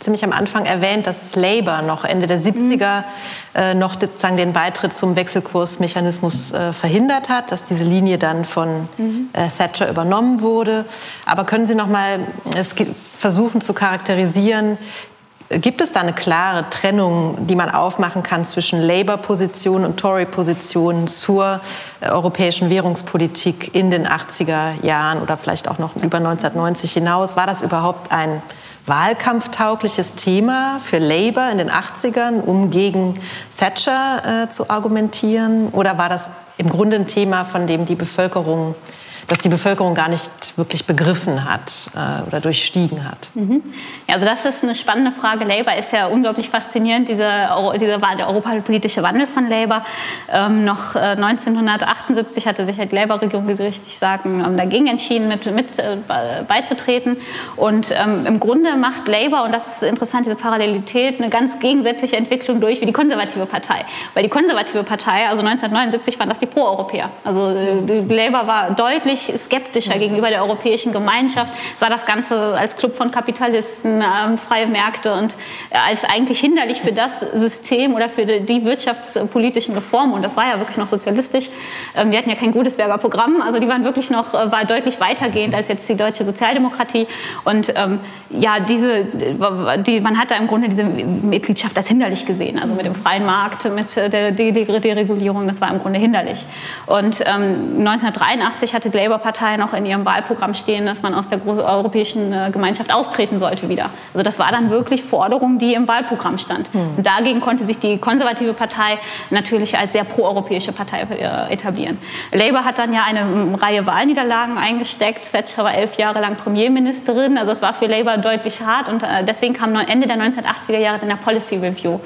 ziemlich am Anfang erwähnt, dass Labour noch Ende der 70er mhm. Äh, noch sozusagen den Beitritt zum Wechselkursmechanismus äh, verhindert hat, dass diese Linie dann von mhm. Thatcher übernommen wurde. Aber können Sie noch mal versuchen zu charakterisieren, Gibt es da eine klare Trennung, die man aufmachen kann zwischen Labour-Position und Tory-Position zur äh, europäischen Währungspolitik in den 80er Jahren oder vielleicht auch noch über 1990 hinaus? War das überhaupt ein wahlkampftaugliches Thema für Labour in den 80ern, um gegen Thatcher äh, zu argumentieren? Oder war das im Grunde ein Thema, von dem die Bevölkerung das die Bevölkerung gar nicht wirklich begriffen hat äh, oder durchstiegen hat. Mhm. Also das ist eine spannende Frage. Labour ist ja unglaublich faszinierend, dieser, dieser der europapolitische Wandel von Labour. Ähm, noch äh, 1978 hatte sich die Labour-Regierung, wie Sie richtig sagen, ähm, dagegen entschieden, mit, mit äh, beizutreten. Und ähm, im Grunde macht Labour, und das ist interessant, diese Parallelität, eine ganz gegensätzliche Entwicklung durch wie die konservative Partei. Weil die konservative Partei, also 1979 waren das die Pro-Europäer. Also äh, Labour war deutlich skeptischer gegenüber der europäischen Gemeinschaft, sah das Ganze als Club von Kapitalisten, äh, freie Märkte und äh, als eigentlich hinderlich für das System oder für die wirtschaftspolitischen Reformen. Und das war ja wirklich noch sozialistisch. Ähm, die hatten ja kein Godesberger Programm, also die waren wirklich noch äh, war deutlich weitergehend als jetzt die deutsche Sozialdemokratie. Und ähm, ja, diese, die, man hat da im Grunde diese Mitgliedschaft als hinderlich gesehen. Also mit dem freien Markt, mit der Deregulierung, das war im Grunde hinderlich. Und ähm, 1983 hatte Labour-Partei noch in ihrem Wahlprogramm stehen, dass man aus der europäischen äh, Gemeinschaft austreten sollte wieder. Also das war dann wirklich Forderung, die im Wahlprogramm stand. Hm. Und dagegen konnte sich die konservative Partei natürlich als sehr proeuropäische Partei äh, etablieren. Labour hat dann ja eine Reihe Wahlniederlagen eingesteckt. Thatcher war elf Jahre lang Premierministerin. Also es war für Labour deutlich hart und äh, deswegen kam Ende der 1980er Jahre dann der Policy Review. Und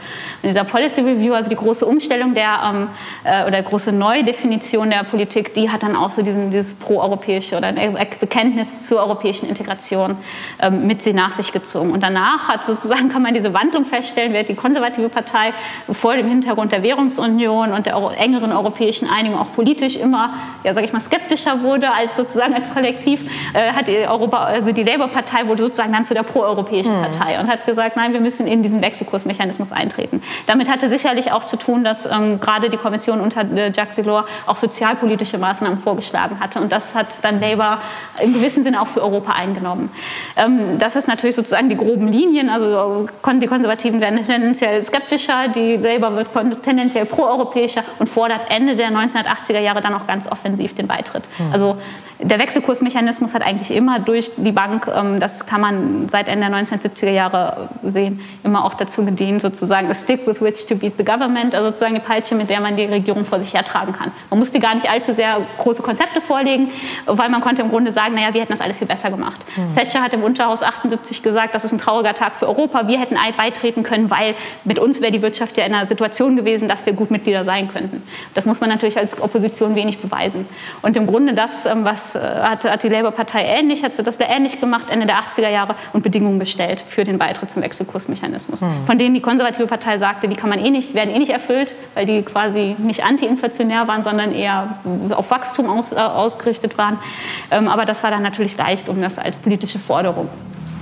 dieser Policy Review, also die große Umstellung der ähm, oder große Neudefinition der Politik, die hat dann auch so diesen, dieses proeuropäische oder ein Bekenntnis zur europäischen Integration ähm, mit sie nach sich gezogen. Und danach hat sozusagen, kann man diese Wandlung feststellen, wird die konservative Partei vor dem Hintergrund der Währungsunion und der engeren europäischen Einigung auch politisch immer, ja, sage ich mal, skeptischer wurde als sozusagen als Kollektiv, äh, hat die Europa, also die Labour-Partei wurde sozusagen dann zu der proeuropäischen mhm. Partei und hat gesagt, nein, wir müssen in diesen Wechselkursmechanismus eintreten. Damit hatte sicherlich auch zu tun, dass ähm, gerade die Kommission unter äh, Jacques Delors auch sozialpolitische Maßnahmen vorgeschlagen hatte. Und das hat dann Labour im gewissen Sinne auch für Europa eingenommen. Ähm, das ist natürlich sozusagen die groben Linien. Also die Konservativen werden tendenziell skeptischer, die Labour wird tendenziell proeuropäischer und fordert Ende der 1980er Jahre dann auch ganz offensiv den Beitritt. Mhm. Also der Wechselkursmechanismus hat eigentlich immer durch die Bank, ähm, das kann man seit Ende der 1970er Jahre sehen, immer auch dazu gedient, sozusagen a stick with which to beat the government, also sozusagen die Peitsche, mit der man die Regierung vor sich hertragen kann. Man musste gar nicht allzu sehr große Konzepte vorlegen, weil man konnte im Grunde sagen, naja, wir hätten das alles viel besser gemacht. Mhm. Thatcher hat im Unterhaus 78 gesagt, das ist ein trauriger Tag für Europa, wir hätten beitreten können, weil mit uns wäre die Wirtschaft ja in einer Situation gewesen, dass wir gut Mitglieder sein könnten. Das muss man natürlich als Opposition wenig beweisen. Und im Grunde das, ähm, was äh, hat, hat die Labour-Partei ähnlich, hat sie das ähnlich gemacht Ende der 80er Jahre und Bedingungen gestellt für den Beitritt zum Wechselkursmechanismus. Mhm. Von denen die konservative Partei sagte, die kann man eh nicht, werden eh nicht erfüllt, weil die quasi nicht antiinflationär waren, sondern eher auf Wachstum aus, äh, ausgerichtet waren. Ähm, aber das war dann natürlich leicht, um das als politische Forderung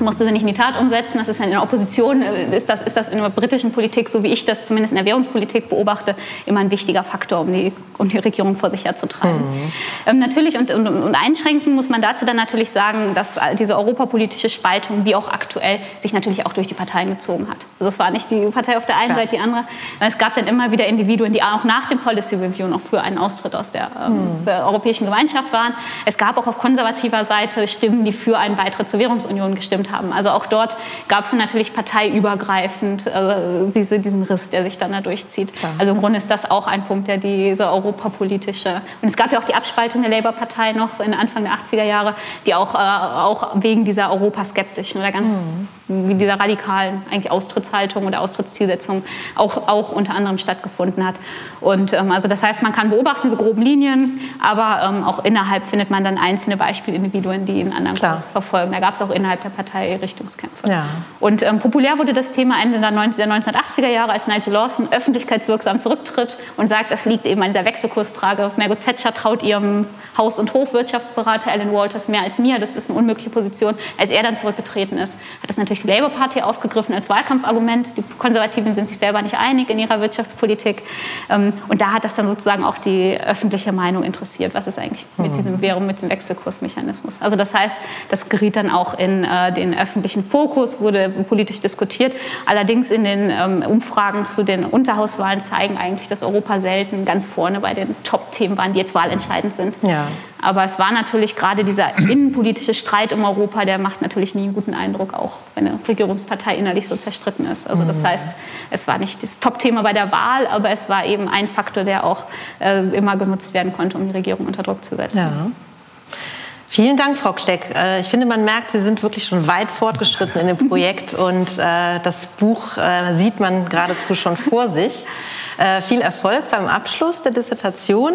musste sie nicht in die Tat umsetzen. Das ist in der Opposition, äh, ist das, ist das in der britischen Politik, so wie ich das zumindest in der Währungspolitik beobachte, immer ein wichtiger Faktor, um die, um die Regierung vor sich herzutreiben. Mhm. Ähm, natürlich und, und, und, einschränken muss man dazu dann natürlich sagen, dass diese europapolitische Spaltung, wie auch aktuell, sich natürlich auch durch die Parteien gezogen hat. Also es war nicht die Partei auf der einen Klar. Seite, die andere. Es gab dann immer wieder Individuen, die auch nach dem Policy Review noch für einen Austritt aus der ähm, mhm. Europäischen Gemeinschaft waren. Es gab auch auf konservativer Seite Stimmen, die für einen Beitritt zur Währungsunion gestimmt haben. Also auch dort gab es natürlich parteiübergreifend äh, diese, diesen Riss, der sich dann da durchzieht. Klar. Also im Grunde ist das auch ein Punkt, der diese europapolitische... Und es gab ja auch die Abspaltung der Labour-Partei noch in Anfang der 80er Jahre, die auch, äh, auch wegen dieser europaskeptischen oder ganz... Mhm dieser radikalen eigentlich Austrittshaltung oder Austrittszielsetzung auch, auch unter anderem stattgefunden hat. Und ähm, also das heißt, man kann beobachten, diese groben Linien, aber ähm, auch innerhalb findet man dann einzelne Beispielindividuen, die einen anderen Klar. Kurs verfolgen. Da gab es auch innerhalb der Partei Richtungskämpfe. Ja. Und ähm, populär wurde das Thema Ende der, 19, der 1980er Jahre, als Nigel Lawson öffentlichkeitswirksam zurücktritt und sagt, das liegt eben an dieser Wechselkursfrage. Margaret Thatcher traut ihrem Haus- und Hofwirtschaftsberater Alan Walters mehr als mir. Das ist eine unmögliche Position. Als er dann zurückgetreten ist, hat das natürlich die Labour Party aufgegriffen als Wahlkampfargument. Die Konservativen sind sich selber nicht einig in ihrer Wirtschaftspolitik. Ähm, und da hat das dann sozusagen auch die öffentliche Meinung interessiert. Was ist eigentlich mit mhm. diesem Währung, mit dem Wechselkursmechanismus? Also das heißt, das geriet dann auch in äh, den öffentlichen Fokus, wurde politisch diskutiert. Allerdings in den ähm, Umfragen zu den Unterhauswahlen zeigen eigentlich, dass Europa selten ganz vorne bei den Top-Themen waren, die jetzt wahlentscheidend sind. Ja. Aber es war natürlich gerade dieser innenpolitische Streit um Europa, der macht natürlich nie einen guten Eindruck, auch wenn eine Regierungspartei innerlich so zerstritten ist. Also das mhm. heißt, es war nicht das Top-Thema bei der Wahl, aber es war eben ein Faktor, der auch äh, immer genutzt werden konnte, um die Regierung unter Druck zu setzen. Ja. Vielen Dank, Frau Steck. Äh, ich finde, man merkt, Sie sind wirklich schon weit fortgeschritten in dem Projekt und äh, das Buch äh, sieht man geradezu schon vor sich. Äh, viel Erfolg beim Abschluss der Dissertation.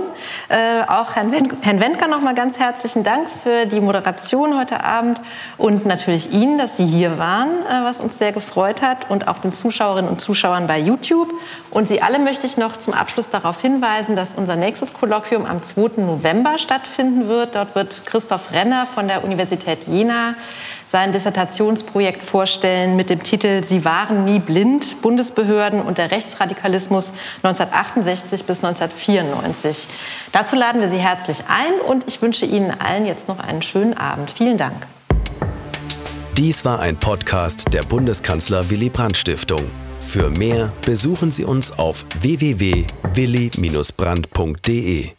Äh, auch Herrn, Wen Herrn Wendker noch mal ganz herzlichen Dank für die Moderation heute Abend und natürlich Ihnen, dass Sie hier waren, äh, was uns sehr gefreut hat und auch den Zuschauerinnen und Zuschauern bei YouTube. Und Sie alle möchte ich noch zum Abschluss darauf hinweisen, dass unser nächstes Kolloquium am 2. November stattfinden wird. Dort wird Christoph Renner von der Universität Jena sein Dissertationsprojekt vorstellen mit dem Titel Sie waren nie blind, Bundesbehörden und der Rechtsradikalismus 1968 bis 1994. Dazu laden wir Sie herzlich ein und ich wünsche Ihnen allen jetzt noch einen schönen Abend. Vielen Dank. Dies war ein Podcast der Bundeskanzler Willy Brandt Stiftung. Für mehr besuchen Sie uns auf www.willy-brandt.de.